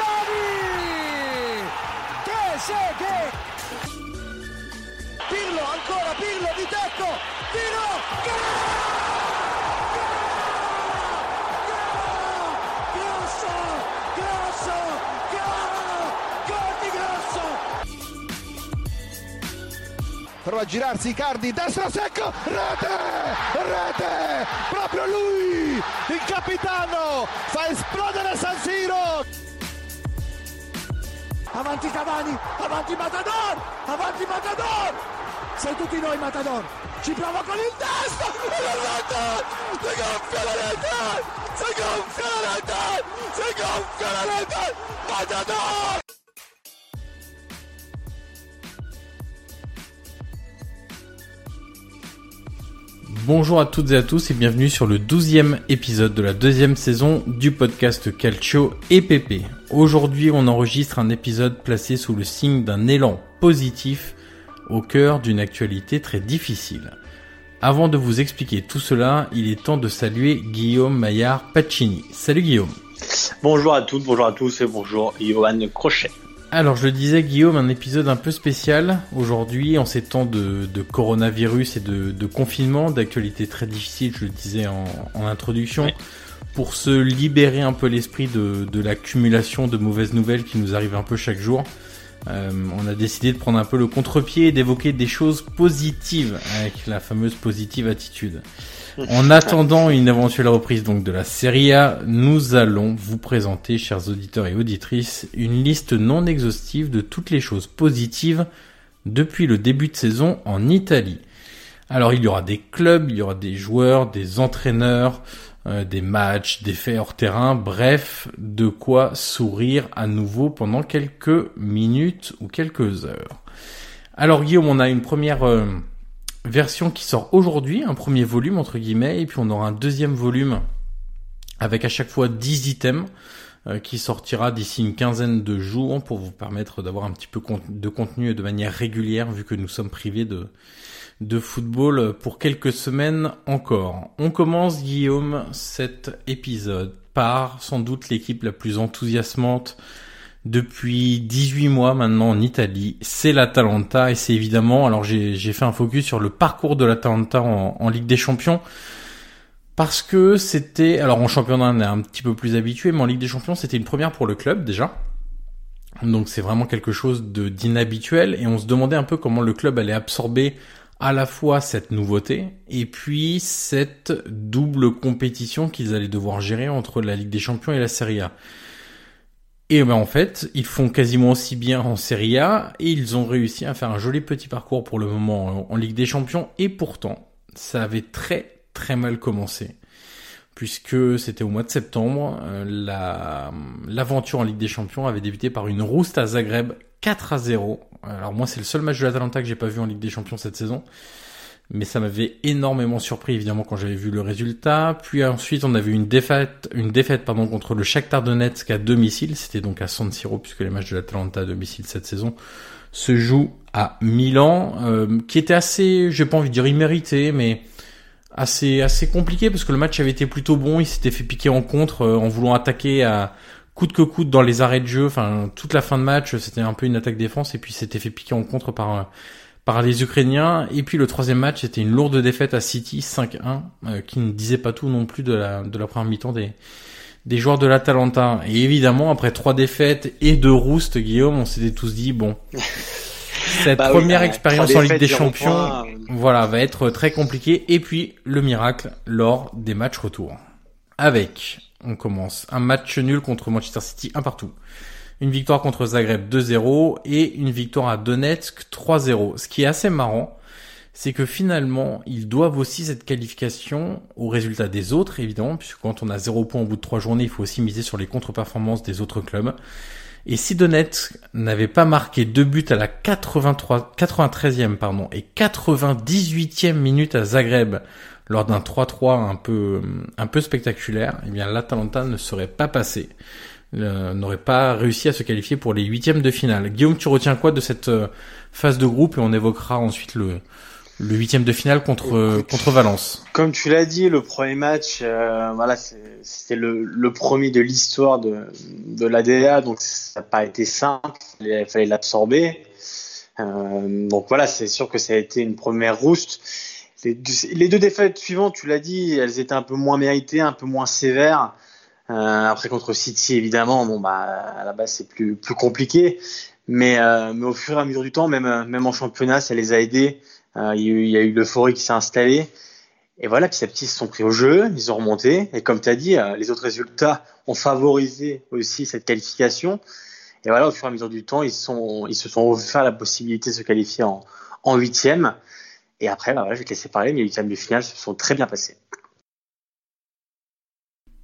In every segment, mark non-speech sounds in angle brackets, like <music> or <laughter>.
Totti! Trezeguet! Pirlo, ancora Pirlo di tecco! Tiro! Gol! Prova a girarsi Icardi, destro secco, rete, rete, proprio lui, il capitano, fa esplodere San Siro. Avanti Cavani, avanti Matador, avanti Matador, sei tutti noi Matador, ci prova con il rete, si gonfia la rete, si gonfia la rete, si gonfia la rete, Matador! Bonjour à toutes et à tous et bienvenue sur le douzième épisode de la deuxième saison du podcast Calcio et PP. Aujourd'hui on enregistre un épisode placé sous le signe d'un élan positif au cœur d'une actualité très difficile. Avant de vous expliquer tout cela, il est temps de saluer Guillaume Maillard Pacini. Salut Guillaume. Bonjour à toutes, bonjour à tous et bonjour Johan Crochet. Alors je le disais Guillaume, un épisode un peu spécial aujourd'hui en ces temps de, de coronavirus et de, de confinement, d'actualité très difficile, je le disais en, en introduction, pour se libérer un peu l'esprit de, de l'accumulation de mauvaises nouvelles qui nous arrivent un peu chaque jour. Euh, on a décidé de prendre un peu le contre-pied et d'évoquer des choses positives avec la fameuse positive attitude. En attendant une éventuelle reprise donc de la Serie A, nous allons vous présenter, chers auditeurs et auditrices, une liste non exhaustive de toutes les choses positives depuis le début de saison en Italie. Alors il y aura des clubs, il y aura des joueurs, des entraîneurs, euh, des matchs, des faits hors terrain, bref, de quoi sourire à nouveau pendant quelques minutes ou quelques heures. Alors Guillaume, on a une première euh, version qui sort aujourd'hui, un premier volume entre guillemets, et puis on aura un deuxième volume avec à chaque fois 10 items euh, qui sortira d'ici une quinzaine de jours pour vous permettre d'avoir un petit peu de contenu de manière régulière vu que nous sommes privés de, de football pour quelques semaines encore. On commence Guillaume cet épisode par sans doute l'équipe la plus enthousiasmante depuis 18 mois maintenant en Italie, c'est l'Atalanta et c'est évidemment, alors j'ai fait un focus sur le parcours de l'Atalanta en, en Ligue des Champions parce que c'était, alors en championnat on est un petit peu plus habitué, mais en Ligue des Champions c'était une première pour le club déjà. Donc c'est vraiment quelque chose de d'inhabituel et on se demandait un peu comment le club allait absorber à la fois cette nouveauté et puis cette double compétition qu'ils allaient devoir gérer entre la Ligue des Champions et la Serie A. Et ben en fait, ils font quasiment aussi bien en Serie A et ils ont réussi à faire un joli petit parcours pour le moment en Ligue des Champions et pourtant, ça avait très très mal commencé puisque c'était au mois de septembre, euh, la l'aventure en Ligue des Champions avait débuté par une rouste à Zagreb 4 à 0. Alors moi c'est le seul match de l'Atalanta que j'ai pas vu en Ligue des Champions cette saison. Mais ça m'avait énormément surpris évidemment quand j'avais vu le résultat. Puis ensuite on avait une défaite, une défaite pardon contre le Shakhtar Donetsk à domicile. C'était donc à San Siro puisque les matchs de l'Atalanta à domicile cette saison se jouent à Milan, euh, qui était assez, j'ai pas envie de dire immérité, mais assez assez compliqué parce que le match avait été plutôt bon. Il s'était fait piquer en contre euh, en voulant attaquer à coûte que coûte dans les arrêts de jeu. Enfin, toute la fin de match, c'était un peu une attaque défense et puis s'était fait piquer en contre par euh, par les Ukrainiens. Et puis le troisième match, c'était une lourde défaite à City 5-1, euh, qui ne disait pas tout non plus de la de la première mi-temps des des joueurs de l'Atalanta. Et évidemment, après trois défaites et deux roustes, Guillaume, on s'était tous dit bon. <laughs> Cette bah première expérience en Ligue des Champions, voilà, va être très compliquée. Et puis, le miracle lors des matchs retour. Avec, on commence, un match nul contre Manchester City, un partout. Une victoire contre Zagreb 2-0 et une victoire à Donetsk 3-0. Ce qui est assez marrant, c'est que finalement, ils doivent aussi cette qualification aux résultats des autres, évidemment, puisque quand on a 0 points au bout de 3 journées, il faut aussi miser sur les contre-performances des autres clubs. Et si Donetsk n'avait pas marqué deux buts à la 83, 93e pardon, et 98e minute à Zagreb lors d'un 3-3 un peu, un peu spectaculaire, eh bien l'Atalanta ne serait pas passé, n'aurait pas réussi à se qualifier pour les huitièmes de finale. Guillaume, tu retiens quoi de cette euh, phase de groupe et on évoquera ensuite le, le huitième de finale contre contre Valence. Comme tu l'as dit, le premier match, euh, voilà, c'était le, le, premier de l'histoire de de l'ADA, donc ça n'a pas été simple, il fallait l'absorber. Euh, donc voilà, c'est sûr que ça a été une première rouste. Les, les deux défaites suivantes, tu l'as dit, elles étaient un peu moins méritées, un peu moins sévères. Euh, après contre City, évidemment, bon bah à la base c'est plus plus compliqué, mais euh, mais au fur et à mesure du temps, même même en championnat, ça les a aidés. Euh, il, y a eu, l'euphorie qui s'est installée. Et voilà, petit à petit, ils se sont pris au jeu, ils ont remonté. Et comme tu as dit, euh, les autres résultats ont favorisé aussi cette qualification. Et voilà, au fur et à mesure du temps, ils, sont, ils se sont offert la possibilité de se qualifier en, en huitième. Et après, bah voilà, je vais te laisser parler, mais les huitièmes de finale se sont très bien passés.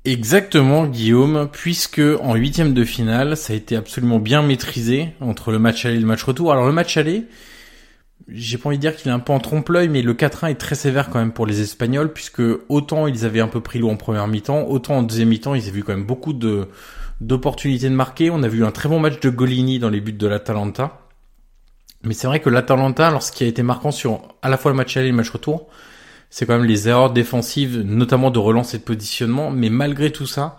Exactement, Guillaume, puisque en huitième de finale, ça a été absolument bien maîtrisé entre le match aller et le match retour. Alors le match aller, j'ai pas envie de dire qu'il est un peu en trompe-l'œil, mais le 4-1 est très sévère quand même pour les Espagnols, puisque autant ils avaient un peu pris l'eau en première mi-temps, autant en deuxième mi-temps, ils avaient vu quand même beaucoup d'opportunités de marquer. On a vu un très bon match de Golini dans les buts de l'Atalanta. Mais c'est vrai que l'Atalanta, lorsqu'il a été marquant sur à la fois le match aller et le match retour, c'est quand même les erreurs défensives, notamment de relance et de positionnement. Mais malgré tout ça,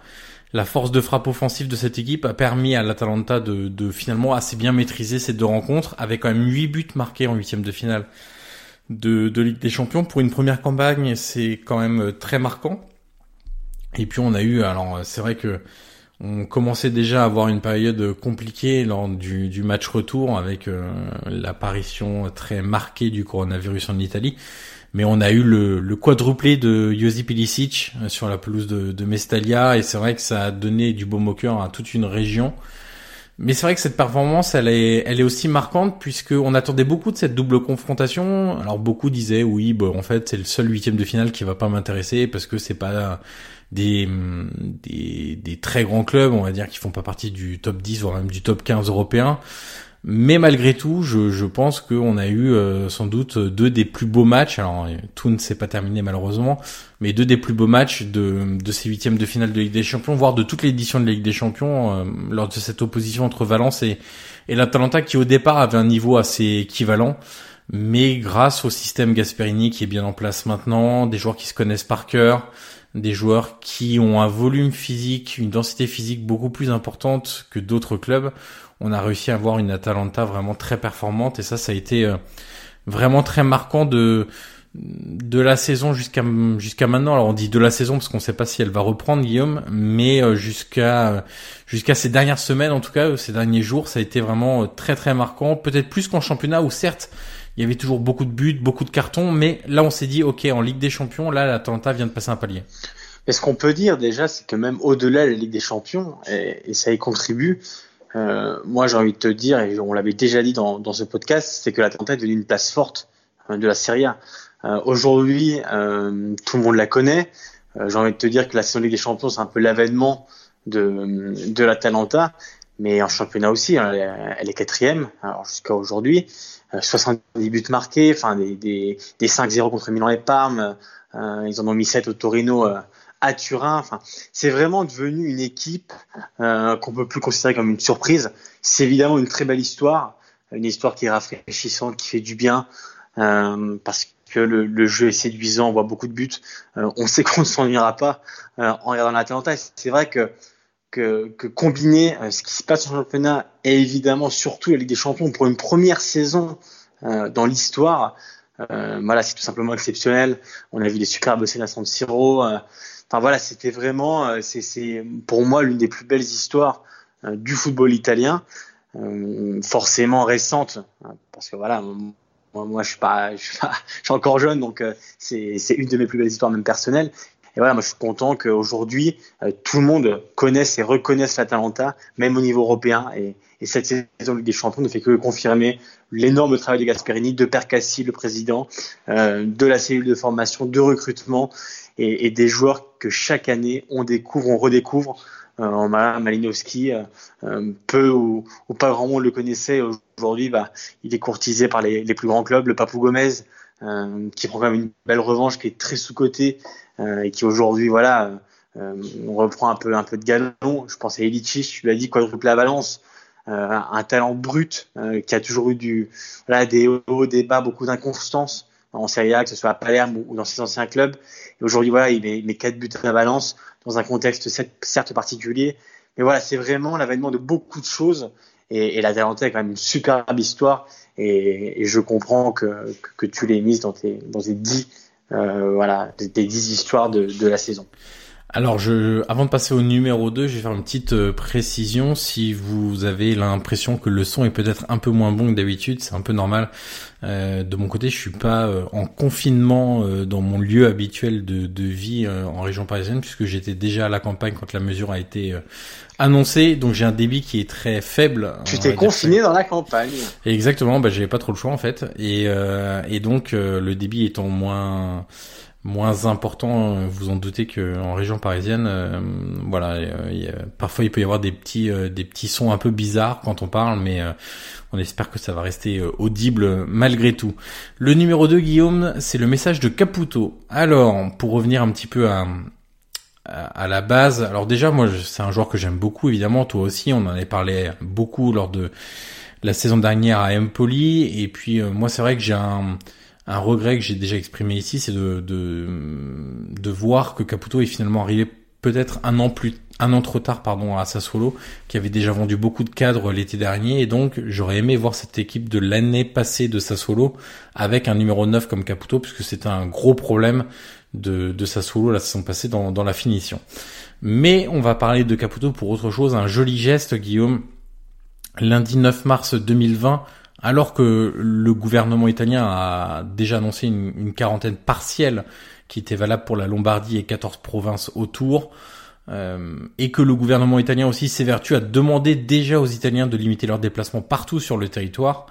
la force de frappe offensive de cette équipe a permis à l'Atalanta de, de, finalement assez bien maîtriser ces deux rencontres, avec quand même 8 buts marqués en huitième de finale de, de Ligue des Champions. Pour une première campagne, c'est quand même très marquant. Et puis on a eu, alors c'est vrai que on commençait déjà à avoir une période compliquée lors du, du match retour avec euh, l'apparition très marquée du coronavirus en Italie mais on a eu le, le quadruplé de Josip Ilicic euh, sur la pelouse de, de Mestalia et c'est vrai que ça a donné du beau moqueur à toute une région. Mais c'est vrai que cette performance, elle est, elle est aussi marquante puisque on attendait beaucoup de cette double confrontation. Alors beaucoup disaient oui, en fait c'est le seul huitième de finale qui va pas m'intéresser parce que c'est pas des, des, des très grands clubs, on va dire, qui font pas partie du top 10 voire même du top 15 européen. Mais malgré tout, je, pense qu'on a eu euh, sans doute deux des plus beaux matchs. Alors tout ne s'est pas terminé malheureusement, mais deux des plus beaux matchs de, de ces huitièmes de finale de Ligue des Champions, voire de toute l'édition de Ligue des Champions, euh, lors de cette opposition entre Valence et, et l'Atalanta, qui au départ avait un niveau assez équivalent. Mais grâce au système Gasperini qui est bien en place maintenant, des joueurs qui se connaissent par cœur, des joueurs qui ont un volume physique, une densité physique beaucoup plus importante que d'autres clubs, on a réussi à avoir une Atalanta vraiment très performante et ça, ça a été euh, vraiment très marquant de de la saison jusqu'à jusqu'à maintenant. Alors on dit de la saison parce qu'on ne sait pas si elle va reprendre Guillaume, mais euh, jusqu'à jusqu'à ces dernières semaines, en tout cas ces derniers jours, ça a été vraiment très très marquant. Peut-être plus qu'en championnat où certes il y avait toujours beaucoup de buts, beaucoup de cartons, mais là on s'est dit ok en Ligue des Champions, là l'Atalanta vient de passer un palier. Et ce qu'on peut dire déjà, c'est que même au-delà de la Ligue des Champions, et, ça y contribue, euh, moi j'ai envie de te dire, et on l'avait déjà dit dans, dans ce podcast, c'est que l'Atalanta est devenue une place forte hein, de la Serie A. Euh, Aujourd'hui, euh, tout le monde la connaît. Euh, j'ai envie de te dire que la saison Ligue des Champions, c'est un peu l'avènement de, de l'Atalanta, mais en championnat aussi, elle, elle est quatrième jusqu'à aujourd'hui. 70 euh, buts marqués, enfin des, des, des 5-0 contre Milan et Parme. Euh, ils en ont mis 7 au Torino euh, à Turin. Enfin, c'est vraiment devenu une équipe euh, qu'on peut plus considérer comme une surprise. C'est évidemment une très belle histoire, une histoire qui est rafraîchissante, qui fait du bien, euh, parce que le, le, jeu est séduisant, on voit beaucoup de buts. Euh, on sait qu'on ne s'ennuiera pas en regardant l'Atalanta. C'est vrai que que, que combiner ce qui se passe en championnat et évidemment surtout la Ligue des Champions pour une première saison dans l'histoire, euh, voilà, c'est tout simplement exceptionnel. On a vu des superbes scènes à San Siro. Euh, enfin voilà, c'était vraiment, euh, c'est pour moi l'une des plus belles histoires du football italien, forcément récente, hein, parce que voilà, moi, je suis pas, <laughs> je suis, pas, je suis encore jeune, donc c'est une de mes plus belles histoires même personnelles. Et voilà, moi je suis content qu'aujourd'hui tout le monde connaisse et reconnaisse l'Atalanta, même au niveau européen. Et, et cette saison des Champions ne fait que confirmer l'énorme travail de Gasperini, de Percassi, le président, euh, de la cellule de formation, de recrutement et, et, des joueurs que chaque année on découvre, on redécouvre. Euh, Malinowski, euh, euh, peu ou, ou, pas grand monde le connaissait. Aujourd'hui, bah, il est courtisé par les, les, plus grands clubs. Le Papou Gomez, euh, qui prend quand même une belle revanche, qui est très sous-coté euh, et qui aujourd'hui, voilà, on reprend un peu un peu de galon. Je pense à Ilicic, tu l'as dit, quadruple à Valence. Euh, un talent brut euh, qui a toujours eu du, voilà, des hauts, des bas, beaucoup d'inconstance en Serie A, que ce soit à Palerme ou dans ses anciens clubs. Et aujourd'hui, voilà, il met, met quatre buts à balance dans un contexte certes particulier. Mais voilà, c'est vraiment l'avènement de beaucoup de choses. Et, la Talente est quand même une superbe histoire. Et, je comprends que, tu l'aies mise dans tes, dans tes dix, euh, voilà, tes dix histoires de la saison. Alors, je, avant de passer au numéro 2, je vais faire une petite euh, précision. Si vous avez l'impression que le son est peut-être un peu moins bon que d'habitude, c'est un peu normal. Euh, de mon côté, je suis pas euh, en confinement euh, dans mon lieu habituel de, de vie en région parisienne, puisque j'étais déjà à la campagne quand la mesure a été annoncée. Donc j'ai un débit qui est très faible. Tu t'es confiné dans la campagne. Exactement. Bah j'avais pas trop le choix en fait, et, et donc le débit étant moins moins important. Vous en doutez que en région parisienne, euh, voilà, euh, parfois il peut y avoir des petits euh, des petits sons un peu bizarres quand on parle, mais on espère que ça va rester audible malgré tout. Le numéro 2, Guillaume, c'est le message de Caputo. Alors, pour revenir un petit peu à à la base, alors déjà moi c'est un joueur que j'aime beaucoup évidemment, toi aussi, on en avait parlé beaucoup lors de la saison dernière à Empoli et puis moi c'est vrai que j'ai un un regret que j'ai déjà exprimé ici, c'est de, de, voir que Caputo est finalement arrivé peut-être un an plus un an trop tard pardon à Sassuolo qui avait déjà vendu beaucoup de cadres l'été dernier et donc j'aurais aimé voir cette équipe de l'année passée de Sassuolo avec un numéro 9 comme Caputo puisque c'était un gros problème de, de Sassuolo la saison passée dans, dans la finition. Mais on va parler de Caputo pour autre chose, un joli geste Guillaume. Lundi 9 mars 2020, alors que le gouvernement italien a déjà annoncé une, quarantaine partielle qui était valable pour la Lombardie et 14 provinces autour, euh, et que le gouvernement italien aussi s'évertue à demander déjà aux Italiens de limiter leurs déplacements partout sur le territoire.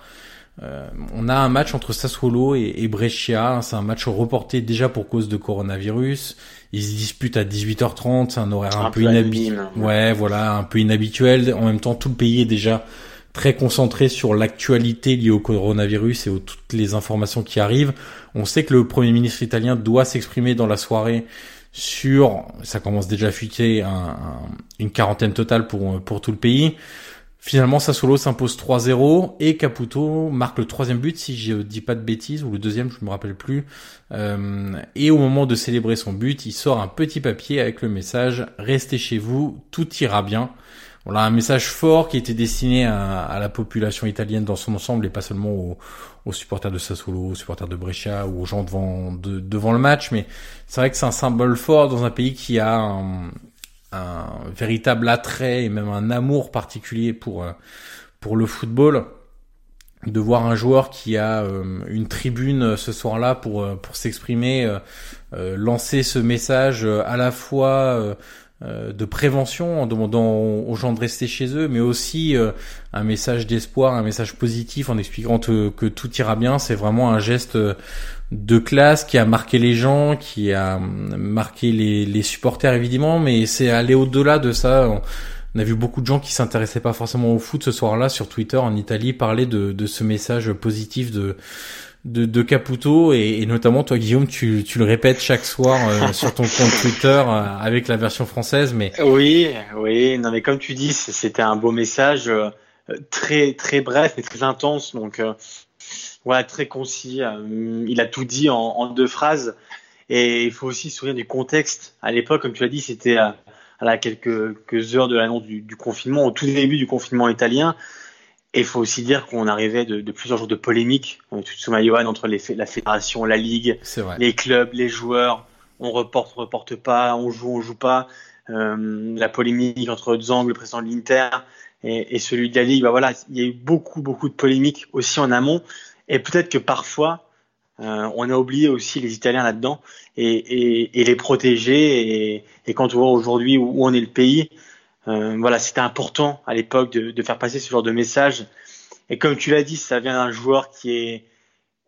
Euh, on a un match entre Sassuolo et, Brescia, c'est un match reporté déjà pour cause de coronavirus. Ils se disputent à 18h30, c'est un horaire un, peu, inhabituel. Ouais, voilà, un peu inhabituel. En même temps, tout le pays est déjà très concentré sur l'actualité liée au coronavirus et aux toutes les informations qui arrivent. On sait que le Premier ministre italien doit s'exprimer dans la soirée sur, ça commence déjà à fuiter, une quarantaine totale pour, pour tout le pays. Finalement, Sassuolo s'impose 3-0 et Caputo marque le troisième but, si je dis pas de bêtises, ou le deuxième, je me rappelle plus. Euh, et au moment de célébrer son but, il sort un petit papier avec le message « Restez chez vous, tout ira bien ». Voilà un message fort qui était destiné à, la population italienne dans son ensemble et pas seulement aux, supporters de Sassuolo, aux supporters de Brescia ou aux gens devant le match. Mais c'est vrai que c'est un symbole fort dans un pays qui a un, véritable attrait et même un amour particulier pour pour le football de voir un joueur qui a euh, une tribune euh, ce soir-là pour euh, pour s'exprimer, lancer ce message à la fois de prévention en demandant aux gens de rester chez eux, mais aussi un message d'espoir, un message positif en expliquant que tout ira bien. C'est vraiment un geste de classe qui a marqué les gens, qui a marqué les, supporters évidemment, mais c'est aller au-delà de ça. On a vu beaucoup de gens qui s'intéressaient pas forcément au foot ce soir-là sur Twitter en Italie parler de ce message positif de de, de Caputo et, notamment toi Guillaume tu, tu le répètes chaque soir euh, <laughs> sur ton compte Twitter euh, avec la version française mais oui oui. Non mais comme tu dis c'était un beau message euh, très très bref et très intense. Donc voilà très concis. Il a tout dit en, en, deux phrases. Et il faut aussi se souvenir du contexte. À l'époque comme tu l'as dit c'était à quelques, quelques heures de l'annonce du, du, confinement, au tout début du confinement italien. Et il faut aussi dire qu'on arrivait de, de, plusieurs jours de polémiques, Tsutsuma Yohan, entre les, la fédération, la ligue, les clubs, les joueurs. On reporte, on reporte pas, on joue, on joue pas. Euh, la polémique entre Zang, le président de l'Inter, et, et, celui de la ligue. Bah voilà, il y a eu beaucoup, beaucoup de polémiques aussi en amont. Et peut-être que parfois, euh, on a oublié aussi les Italiens là-dedans et, et, et, les protéger. Et, et quand on voit aujourd'hui où, on est le pays, voilà, c'était important à l'époque de, de, faire passer ce genre de message. Et comme tu l'as dit, ça vient d'un joueur qui est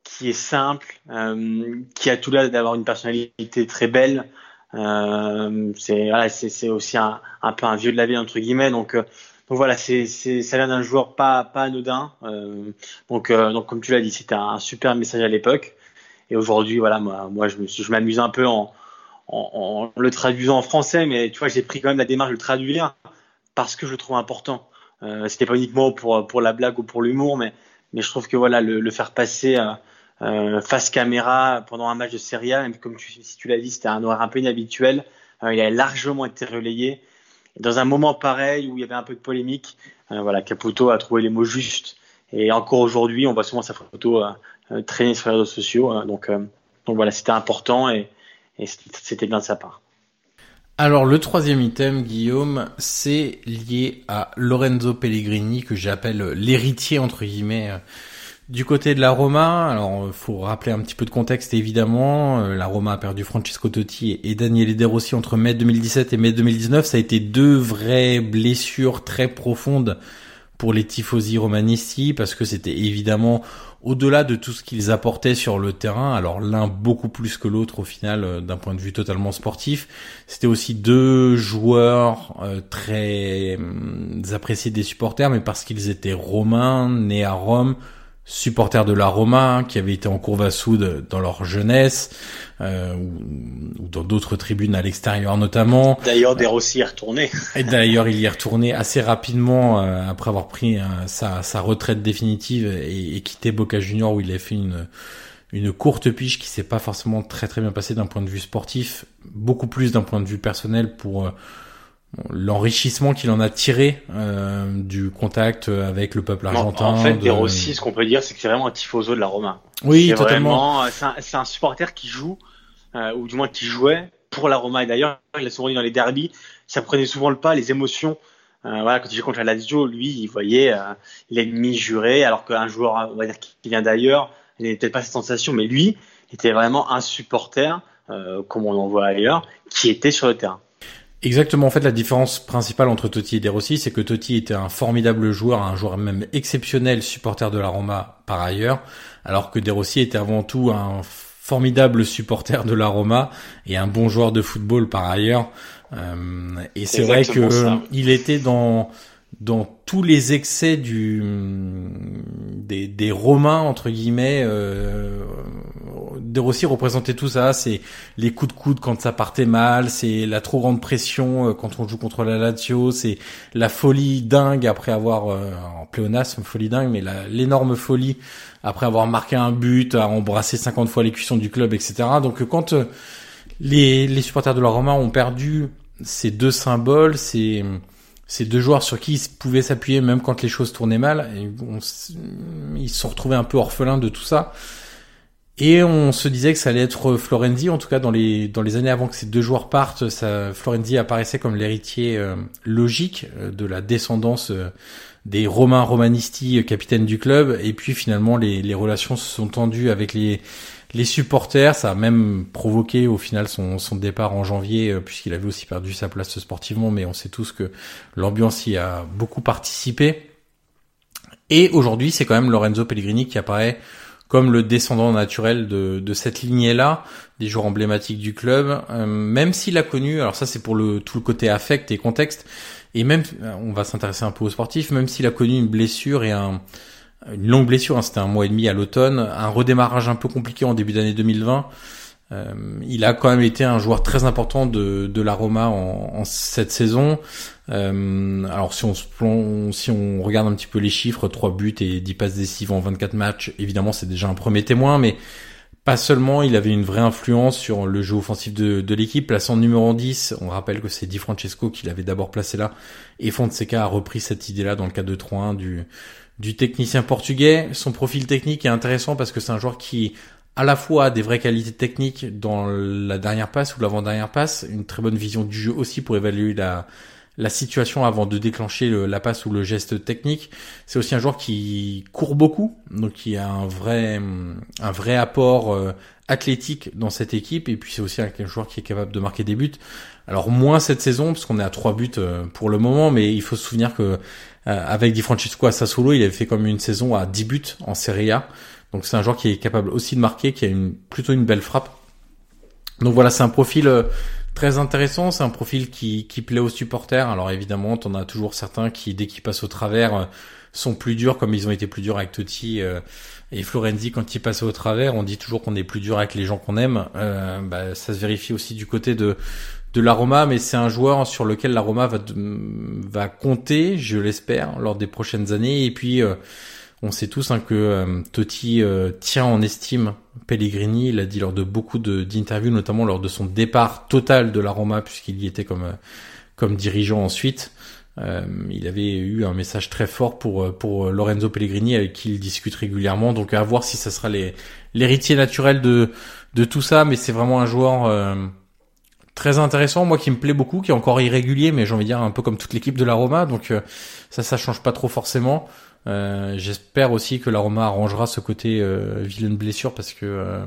qui est simple, euh, qui a tout l'air d'avoir une personnalité très belle. Euh, c'est voilà, c'est aussi un, un, peu un vieux de la vie entre guillemets. Donc euh, donc voilà, c'est ça vient d'un joueur pas pas anodin. Euh, donc donc comme tu l'as dit, c'était un super message à l'époque. Et aujourd'hui, voilà, moi, moi, je je m'amuse un peu en, en, en, le traduisant en français, mais tu vois, j'ai pris quand même la démarche de le traduire parce que je le trouve important. Euh, C'était pas uniquement pour pour la blague ou pour l'humour, mais mais je trouve que voilà, le, le faire passer euh, euh face caméra pendant un match de Serie A, même comme tu, si tu l'as dit, c'était un horaire un peu inhabituel. Euh, il a largement été relayé. Dans un moment pareil où il y avait un peu de polémique, euh, voilà, Caputo a trouvé les mots justes. Et encore aujourd'hui, on voit souvent sa photo euh, traîner sur les réseaux sociaux. Hein, donc, donc voilà, c'était important et, et c'était bien de sa part. Alors le troisième item, Guillaume, c'est lié à Lorenzo Pellegrini que j'appelle l'héritier entre guillemets euh, du côté de la Roma. Alors faut rappeler un petit peu de contexte évidemment. La Roma a perdu Francesco Totti et Daniele De Rossi entre mai 2017 et mai 2019. Ça a été deux vraies blessures très profondes pour les tifosi romanisti parce que c'était évidemment au-delà de tout ce qu'ils apportaient sur le terrain, alors l'un beaucoup plus que l'autre au final euh, d'un point de vue totalement sportif, c'était aussi deux joueurs euh, très hum, appréciés des supporters, mais parce qu'ils étaient romains, nés à Rome, supporters de la Roma, qui avaient été en courbe à soude dans leur jeunesse, euh, ou, dans d'autres tribunes à l'extérieur notamment. D'ailleurs, De Rossi est retourné. <laughs> Et d'ailleurs, il y est retourné assez rapidement euh, après avoir pris euh, sa, sa, retraite définitive et, et, quitté Boca Junior où il a fait une une courte piche qui s'est pas forcément très très bien passée d'un point de vue sportif, beaucoup plus d'un point de vue personnel pour euh, l'enrichissement qu'il en a tiré euh, du contact avec le peuple argentin. En fait, de... Rossi, ce qu'on peut dire, c'est que c'est vraiment un tifoso de la Roma. Oui, totalement. C'est un, un, supporter qui joue, euh, ou du moins qui jouait pour la Roma. Et d'ailleurs, il a souvent dit dans les derbies, ça prenait souvent le pas, les émotions. Euh, voilà, quand il jouait contre la Lazio, lui, il voyait euh, l'ennemi juré, alors qu'un joueur, on va dire, qui vient d'ailleurs, il n'avait peut-être pas cette sensation, mais lui, était vraiment un supporter, euh, comme on en voit ailleurs, qui était sur le terrain. Exactement. En fait, la différence principale entre Totti et De Rossi, c'est que Totti était un formidable joueur, un joueur même exceptionnel, supporter de la Roma par ailleurs, alors que De Rossi était avant tout un formidable supporter de la Roma et un bon joueur de football par ailleurs. Euh, et c'est vrai que il était dans dans tous les excès du des, des Romains entre guillemets euh, De Rossi représentait tout ça. C'est les coups de coude quand ça partait mal c'est la trop grande pression euh, quand on joue contre la Lazio c'est la folie dingue après avoir euh, en pléonasme folie dingue mais l'énorme folie après avoir marqué un but à embrasser 50 fois les cuissons du club etc donc quand euh, les, les supporters de la Roma ont perdu ces deux symboles c'est ces deux joueurs sur qui ils pouvaient s'appuyer même quand les choses tournaient mal. Ils se sont retrouvés un peu orphelins de tout ça. Et on se disait que ça allait être Florenzi, en tout cas dans les dans les années avant que ces deux joueurs partent, ça, Florenzi apparaissait comme l'héritier euh, logique euh, de la descendance euh, des Romains Romanisti, capitaine du club. Et puis finalement, les relations se sont tendues avec les les supporters. Ça a même provoqué au final son, départ en janvier, puisqu'il avait aussi perdu sa place sportivement. Mais on sait tous que l'ambiance y a beaucoup participé. Et aujourd'hui, c'est quand même Lorenzo Pellegrini qui apparaît comme le descendant naturel de, de cette lignée-là, des joueurs emblématiques du club, euh, même s'il a connu, alors ça c'est pour le tout le côté affect et contexte, et même, on va s'intéresser un peu aux sportifs, même s'il a connu une blessure et un, une longue blessure, hein, c'était un mois et demi à l'automne, un redémarrage un peu compliqué en début d'année 2020, euh, il a quand même été un joueur très important de, de la Roma en, cette saison. Euh, alors si on, si on regarde un petit peu les chiffres, 3 buts et 10 passes décisives en 24 matchs, évidemment c'est déjà un premier témoin, mais pas seulement, il avait une vraie influence sur le jeu offensif de, de l'équipe. Plaçant numéro 10, on rappelle que c'est Di Francesco qui l'avait d'abord placé là, et Fonseca a repris cette idée-là dans le cadre de 3-1 du, du technicien portugais. Son profil technique est intéressant parce que c'est un joueur qui à la fois des vraies qualités techniques dans la dernière passe ou l'avant-dernière passe, une très bonne vision du jeu aussi pour évaluer la, la situation avant de déclencher la passe ou le geste technique. C'est aussi un joueur qui court beaucoup, donc qui a un vrai, un vrai apport euh, athlétique dans cette équipe. Et puis c'est aussi un, joueur qui est capable de marquer des buts. Alors moins cette saison parce qu'on est à trois buts euh, pour le moment, mais il faut se souvenir que euh, avec Di Francesco à Sassuolo, il avait fait comme une saison à 10 buts en Serie A. Donc c'est un joueur qui est capable aussi de marquer, qui a une, plutôt une belle frappe. Donc voilà, c'est un profil euh, très intéressant, c'est un profil qui, plaît aux supporters. Alors évidemment, on a toujours certains qui, dès qu'ils passent au travers, euh, sont plus durs, comme ils ont été plus durs avec Totti euh, et Florenzi quand ils passent au travers. On dit toujours qu'on est plus dur avec les gens qu'on aime. bah, ça se vérifie aussi du côté de de la mais c'est un joueur sur lequel la Roma va, va compter, je l'espère, lors des prochaines années. Et puis on sait tous hein, que euh, Totti euh, tient en estime Pellegrini. Il l'a dit lors de beaucoup d'interviews, notamment lors de son départ total de la Roma, puisqu'il y était comme, euh, comme dirigeant ensuite. il avait eu un message très fort pour, pour Lorenzo Pellegrini, avec qui il discute régulièrement. Donc à voir si ça sera l'héritier naturel de, de tout ça. Mais c'est vraiment un joueur très intéressant, moi qui me plaît beaucoup, qui est encore irrégulier, mais j'ai envie de dire un peu comme toute l'équipe de la Roma. Donc ça, ça change pas trop forcément. Euh, j'espère aussi que la Roma arrangera ce côté euh, vilaine blessure parce que euh,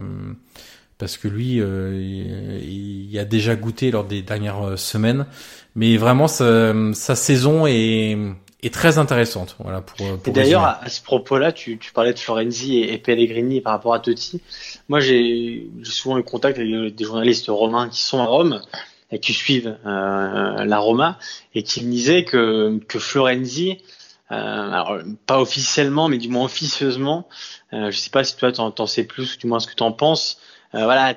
parce que lui, il, il, a déjà goûté lors des dernières semaines. Mais vraiment, sa, sa saison est, est très intéressante. Voilà pour. pour et d'ailleurs, à, ce propos-là, tu, tu parlais de Florenzi et, et, Pellegrini par rapport à Totti. Moi, j'ai souvent eu contact avec des journalistes romains qui sont à Rome et qui suivent euh, la Roma et qui me disaient que que Florenzi alors pas officiellement, mais du moins officieusement. Euh, je sais pas si toi t'en, en sais plus, ou du moins ce que t'en penses. Euh, voilà,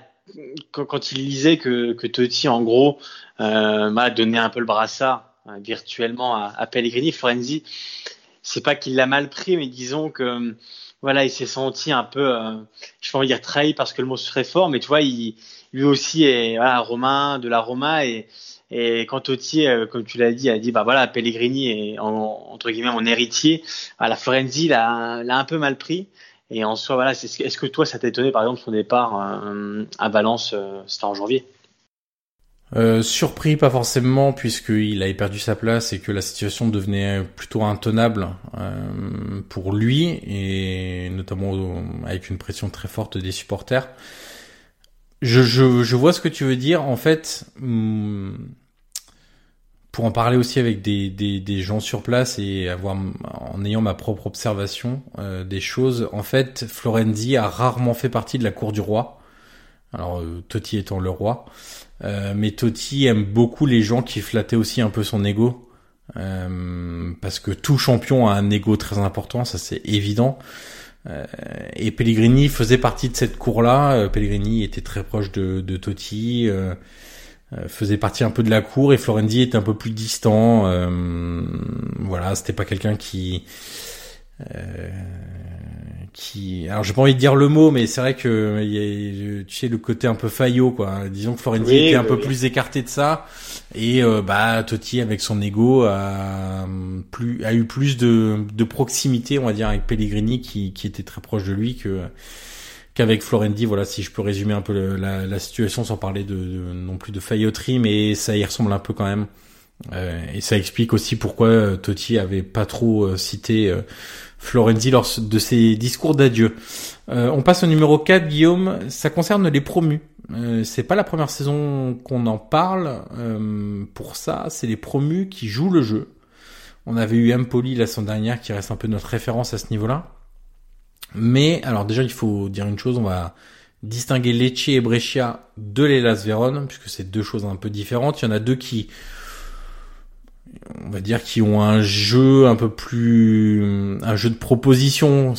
quand, quand, il disait que, que Totti en gros euh, m'a donné un peu le brassard virtuellement à, à Pellegrini, Florenzi, c'est pas qu'il l'a mal pris, mais disons que voilà, il s'est senti un peu, euh, je peux dire trahi parce que le mot serait fort, mais tu vois, il, lui aussi est voilà, romain, de la Roma et et quand Totti, euh, comme tu l'as dit, a dit bah voilà, Pellegrini est entre guillemets mon héritier, à la Florenzi l'a, un peu mal pris. Et en soi, voilà, est-ce que toi, ça t'a étonné par exemple son départ euh, à Valence, euh, c'était en janvier? Surpris, pas forcément, puisqu'il avait perdu sa place et que la situation devenait plutôt intenable pour lui, et notamment avec une pression très forte des supporters. Je, vois ce que tu veux dire. En fait, hmm, pour en parler aussi avec des, gens sur place et avoir en ayant ma propre observation euh, des choses, en fait, Florenzi a rarement fait partie de la cour du roi. Alors euh, Totti étant le roi, euh, mais Totti aime beaucoup les gens qui flattaient aussi un peu son ego. parce que tout champion a un ego très important, ça c'est évident. Euh, et Pellegrini faisait partie de cette cour-là. Euh, Pellegrini était très proche de, Totti, euh, faisait partie un peu de la cour, et Florenzi était un peu plus distant. voilà, c'était pas quelqu'un qui qui, alors j'ai pas envie de dire le mot, mais c'est vrai que il y a, tu sais, le côté un peu faillot, quoi. Disons que Florenzi Oui, était un oui, peu oui. plus écarté de ça, et euh, bah Totti avec son ego a plus, a eu plus de, de proximité, on va dire, avec Pellegrini qui, qui était très proche de lui que qu'avec Florendi. Voilà, si je peux résumer un peu la, la situation sans parler de, de- non plus de failloterie, mais ça y ressemble un peu quand même. Euh, et ça explique aussi pourquoi euh, Totti avait pas trop euh, cité euh, Florenzi lors de ses discours d'adieu. Euh, on passe au numéro 4, Guillaume. Ça concerne les promus. C'est pas la première saison qu'on en parle. Pour ça, c'est les promus qui jouent le jeu. On avait eu Empoli la semaine dernière qui reste un peu notre référence à ce niveau-là. Mais alors déjà, il faut dire une chose. On va distinguer Lecce et Brescia de l'Elas Vérone puisque c'est deux choses un peu différentes. Il y en a deux qui on va dire qui ont un jeu un peu plus un jeu de proposition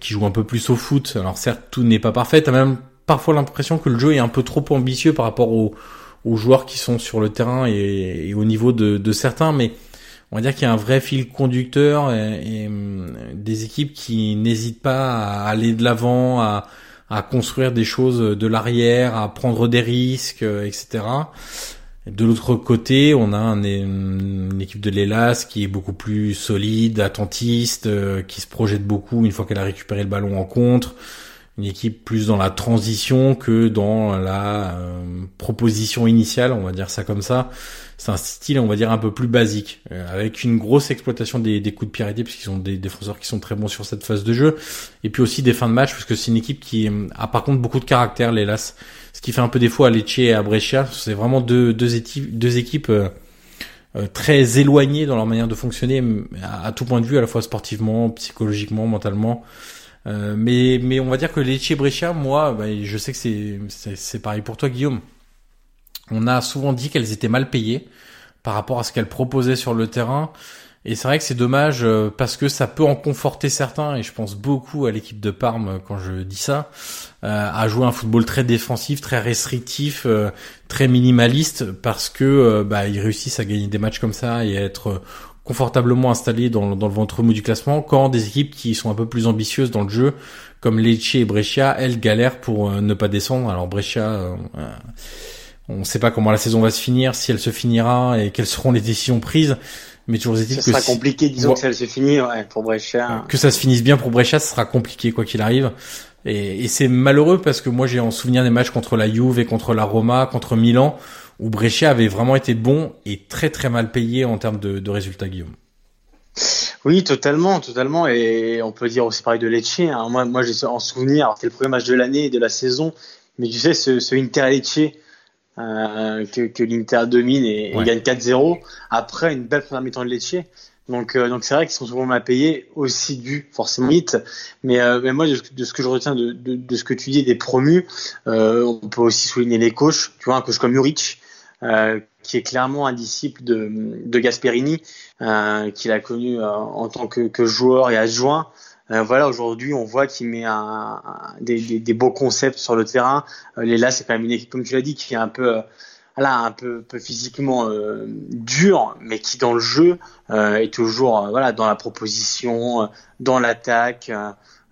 qui joue un peu plus au foot. Alors certes tout n'est pas parfait t'as même parfois l'impression que le jeu est un peu trop ambitieux par rapport aux, joueurs qui sont sur le terrain et, au niveau de, certains mais on va dire qu'il y a un vrai fil conducteur et, hum, des équipes qui n'hésitent pas à aller de l'avant à, à construire des choses de l'arrière à prendre des risques euh, etc de l'autre côté, on a un- une équipe de l'Elas qui est beaucoup plus solide, attentiste, euh, qui se projette beaucoup une fois qu'elle a récupéré le ballon en contre. Une équipe plus dans la transition que dans la euh, proposition initiale, on va dire ça comme ça. C'est un style, on va dire, un peu plus basique, euh, avec une grosse exploitation des, coups de pied arrêtés, puisqu'ils ont des défenseurs qui sont très bons sur cette phase de jeu, et puis aussi des fins de match, parce que c'est une équipe qui a par contre beaucoup de caractère, l'Elas qui fait un peu défaut à Lecce et à Brescia. C'est vraiment deux, équipes, euh, euh, très éloignées dans leur manière de fonctionner à, tout point de vue, à la fois sportivement, psychologiquement, mentalement. Euh, mais, mais on va dire que Lecce Brescia, moi, bah, je sais que c'est pareil pour toi, Guillaume. On a souvent dit qu'elles étaient mal payées par rapport à ce qu'elles proposaient sur le terrain. Et c'est vrai que c'est dommage euh, parce que ça peut en conforter certains, et je pense beaucoup à l'équipe de Parme euh, quand je dis ça, euh, à jouer un football très défensif, très restrictif, très minimaliste, parce que bah, ils réussissent à gagner des matchs comme ça et à être confortablement installés dans, dans le ventre mou du classement, quand des équipes qui sont un peu plus ambitieuses dans le jeu, comme Lecce et Brescia, elles galèrent pour ne pas descendre. Alors Brescia, on ne sait pas comment la saison va se finir, si elle se finira et quelles seront les décisions prises. Mais toujours est-il Ça que sera si- compliqué, disons Ouais. que ça se finit ouais, pour Brescia. que ça se finisse bien pour Brescia, ce sera compliqué quoi qu'il arrive. Et, et c'est malheureux parce que moi j'ai en souvenir des matchs contre la Juve et contre la Roma, contre Milan, où Brescia avait vraiment été bon et très très mal payé en termes de, de résultats, Guillaume. Oui, totalement, totalement. Et on peut dire aussi pareil de Lecce. hein. Moi, moi, j'ai en souvenir, c'était le premier match de l'année et de la saison. Mais tu sais, ce, ce Inter Lecce euh, que, que l'Inter domine et, et Ouais. gagne 4-0 après une belle première mi-temps de Lecce. Donc, euh, donc c'est vrai qu'ils sont souvent mal payés, aussi dû forcément vite. Mais, euh, mais moi, de, de ce que je retiens de, de, de ce que tu dis des promus, euh, on peut aussi souligner les coachs. Tu vois, un coach comme Juric, euh, qui est clairement un disciple de, de Gasperini, euh, qu'il a connu euh, en tant que, que joueur et adjoint. Euh, voilà, aujourd'hui, on voit qu'il met un, un- des, des, des beaux concepts sur le terrain. Euh, Léla, c'est quand même une équipe, comme tu l'as dit, qui est un peu, euh, voilà, un peu, peu physiquement euh, dure, mais qui dans le jeu euh, est toujours, voilà, dans la proposition, dans l'attaque.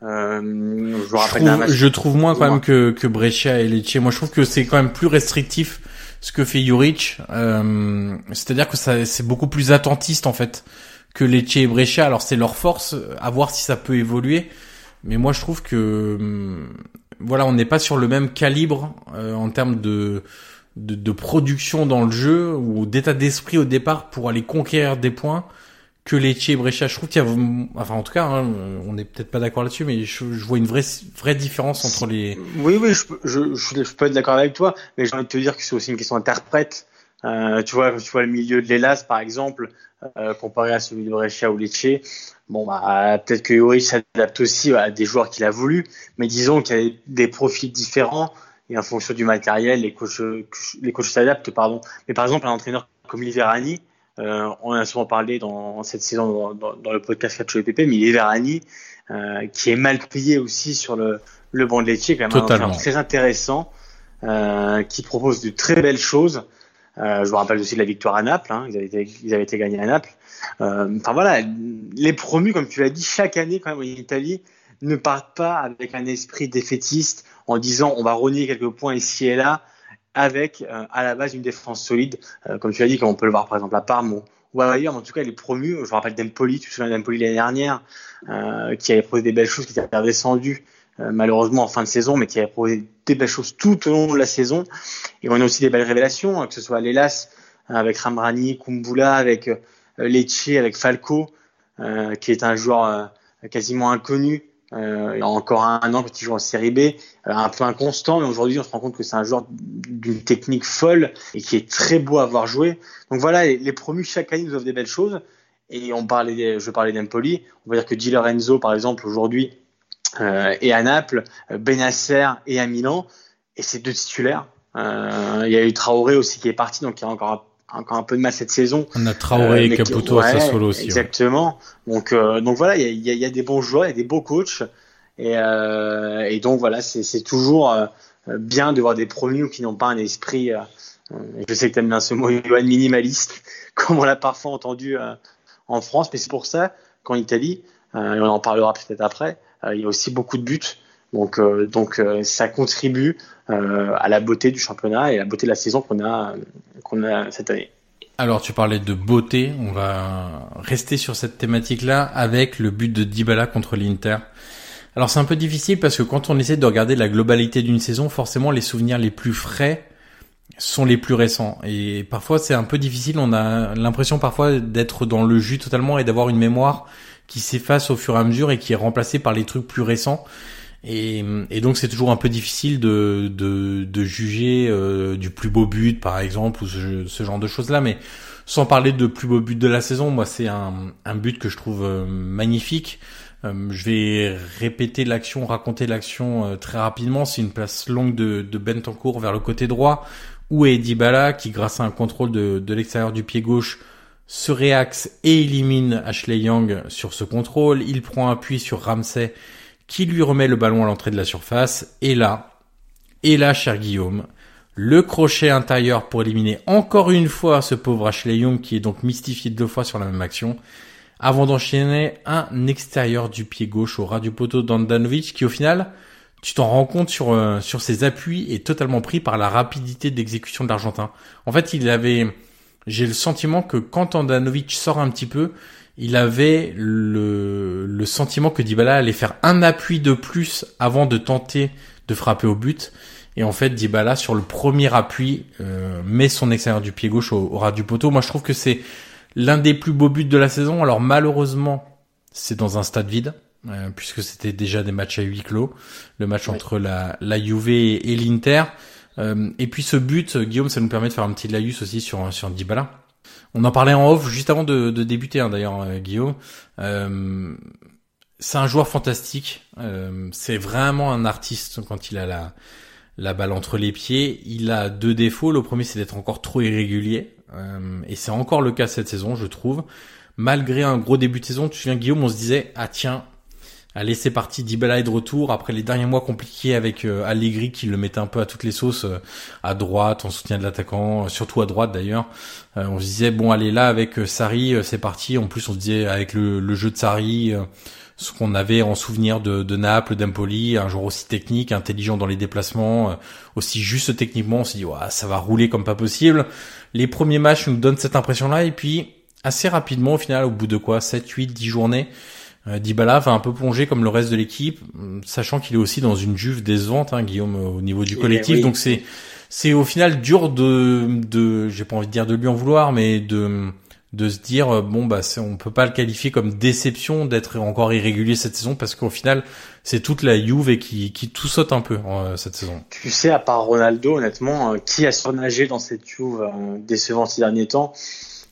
euh, je Je rappelle trouve, match. je trouve moins quand même que, que Brescia et Lecce. Moi je trouve que c'est quand même plus restrictif ce que fait Juric. Euh, C'est-à-dire que ça c'est beaucoup plus attentiste en fait que Lecce et Brescia. Alors c'est leur force, à voir si ça peut évoluer. Mais moi je trouve que hum, voilà, on n'est pas sur le même calibre euh, en termes de, de de production dans le jeu ou d'état d'esprit au départ pour aller conquérir des points que Lecce et Brescia. Je trouve qu'il y a, enfin en tout cas, hein, on n'est peut-être pas d'accord là-dessus, mais je, je vois une vraie vraie différence entre les. Oui, oui, je, je, je, peux être d'accord avec toi, mais j'ai envie de te dire que c'est aussi une question d'interprète. Euh, tu vois, tu vois le milieu de l'Elas, par exemple, euh, comparé à celui de Brescia ou Lecce. Bon, bah, peut-être que Yuri s'adapte aussi à des joueurs qu'il a voulu, mais disons qu'il y a des profils différents et en fonction du matériel, les coachs, les coachs s'adaptent, pardon. Mais par exemple, un entraîneur comme Liverani, euh, on en a souvent parlé dans cette saison dans, dans, dans le podcast Catch EPP, mais Liverani, euh, qui est mal payé aussi sur le, le banc de Lecce, quand même un entraîneur très intéressant, euh, qui propose de très belles choses. Euh, je vous rappelle aussi de la victoire à Naples, hein, ils, avaient été, gagnés à Naples. Euh, Enfin voilà, les promus, comme tu l'as dit, chaque année quand même en Italie, ne partent pas avec un esprit défaitiste en disant on va renier quelques points ici et là avec euh, à la base une défense solide, comme tu l'as dit, comme on peut le voir par exemple à Parme ou, ailleurs, mais en tout cas il est promu. Je me rappelle d'Empoli, tu te souviens d'Empoli l'année dernière, qui avait proposé des belles choses, qui était redescendu malheureusement en fin de saison, mais qui avait proposé des belles choses tout au long de la saison. Et on a aussi des belles révélations, hein, que ce soit l'Elas avec Ramrani, Kumbula, avec Lecce, avec Falco, qui est un joueur quasiment inconnu euh, il y a encore un an quand il joue en série B, euh, un peu inconstant, mais aujourd'hui on se rend compte que c'est un joueur d'une technique folle et qui est très beau à voir jouer. Donc voilà, les, promus chaque année nous offrent des belles choses. Et on parlait, je parlais d'Empoli, on va dire que Di Lorenzo par exemple aujourd'hui euh, est à Naples, euh, Benasser et à Milan, et c'est deux titulaires. Euh, il y a eu Traoré aussi qui est parti, donc il y a encore encore un peu de mal cette saison. On a Traoré et euh, Caputo à Sassuolo aussi. Exactement. Donc, euh, donc voilà, il y a, y a, des bons joueurs, il y a des beaux coachs. Et, euh, et donc voilà, c'est toujours euh, bien de voir des promus qui n'ont pas un esprit. je sais que tu aimes bien ce mot, <laughs> minimaliste, <laughs> comme on l'a parfois entendu en France, mais c'est pour ça qu'en Italie, et on en parlera peut-être après, il y a aussi beaucoup de buts. Donc, donc ça contribue à la beauté du championnat et à la beauté de la saison qu'on a qu'on a cette année. Alors tu parlais de beauté, on va rester sur cette thématique-là avec le but de Dybala contre l'Inter. Alors c'est un peu difficile parce que quand on essaie de regarder la globalité d'une saison, forcément les souvenirs les plus frais sont les plus récents. Et parfois c'est un peu difficile, on a l'impression parfois d'être dans le jus totalement et d'avoir une mémoire qui s'efface au fur et à mesure et qui est remplacée par les trucs plus récents. Et, donc c'est toujours un peu difficile de, de, juger euh, du plus beau but par exemple ou ce, genre de choses là mais sans parler de plus beau but de la saison moi c'est un, un but que je trouve euh, magnifique. Euh, je vais répéter l'action réraconter l'action très rapidement. C'est une place longue de, de Bentancourt vers le côté droit où est Dybala qui grâce à un contrôle de, de l'extérieur du pied gauche se réaxe et élimine Ashley Young sur ce contrôle il prend appui sur Ramsey qui lui remet le ballon à l'entrée de la surface. Et là, et là, cher Guillaume, le crochet intérieur pour éliminer encore une fois ce pauvre Ashley Young qui est donc mystifié deux fois sur la même action, avant d'enchaîner un extérieur du pied gauche au ras du poteau d'Andanovic qui au final, tu t'en rends compte sur, euh, sur ses appuis est totalement pris par la rapidité d'exécution de l'Argentin. En fait, il avait, j'ai le sentiment que quand Andanovic sort un petit peu, il avait le, le sentiment que Dybala allait faire un appui de plus avant de tenter de frapper au but. Et en fait, Dybala, sur le premier appui, euh, met son extérieur du pied gauche au, ras du poteau. Moi, je trouve que c'est l'un des plus beaux buts de la saison. Alors, malheureusement, c'est dans un stade vide, euh, puisque c'était déjà des matchs à huis clos. Le match entre la, la Juve et, l'Inter. Euh, et puis ce but, Guillaume, ça nous permet de faire un petit laïus aussi sur, sur Dybala. On en parlait en off juste avant de, débuter, hein, d'ailleurs, euh, Guillaume. Euh, c'est un joueur fantastique. Euh, c'est vraiment un artiste quand il a la, la balle entre les pieds. Il a deux défauts. Le premier, c'est d'être encore trop irrégulier. et c'est encore le cas cette saison, je trouve. Malgré un gros début de saison, tu te souviens, Guillaume, on se disait, ah tiens, Allez, c'est parti, Dybala est de retour après les derniers mois compliqués avec euh, Allegri qui le mettait un peu à toutes les sauces euh, à droite en soutien de l'attaquant, euh, surtout à droite d'ailleurs. on se disait bon allez là avec Sarri, c'est parti. En plus on se disait avec le, jeu de Sarri, ce qu'on avait en souvenir de, Naples, d'Empoli, un joueur aussi technique, intelligent dans les déplacements, aussi juste techniquement, on s'est dit ouais, ça va rouler comme pas possible. Les premiers matchs nous donnent cette impression-là et puis assez rapidement au final, au bout de quoi 7, 8, 10 journées euh, Dybala va un peu plonger comme le reste de l'équipe, sachant qu'il est aussi dans une juve décevante, hein, Guillaume, au niveau du collectif. Donc c'est c'est au final dur de de j'ai pas envie de dire de lui en vouloir, mais de de se dire euh, bon bah on peut pas le qualifier comme déception d'être encore irrégulier cette saison parce qu'au final c'est toute la Juve qui qui tout saute un peu euh, cette saison. Tu sais à part Ronaldo honnêtement qui a surnagé dans cette Juve décevant ces derniers temps?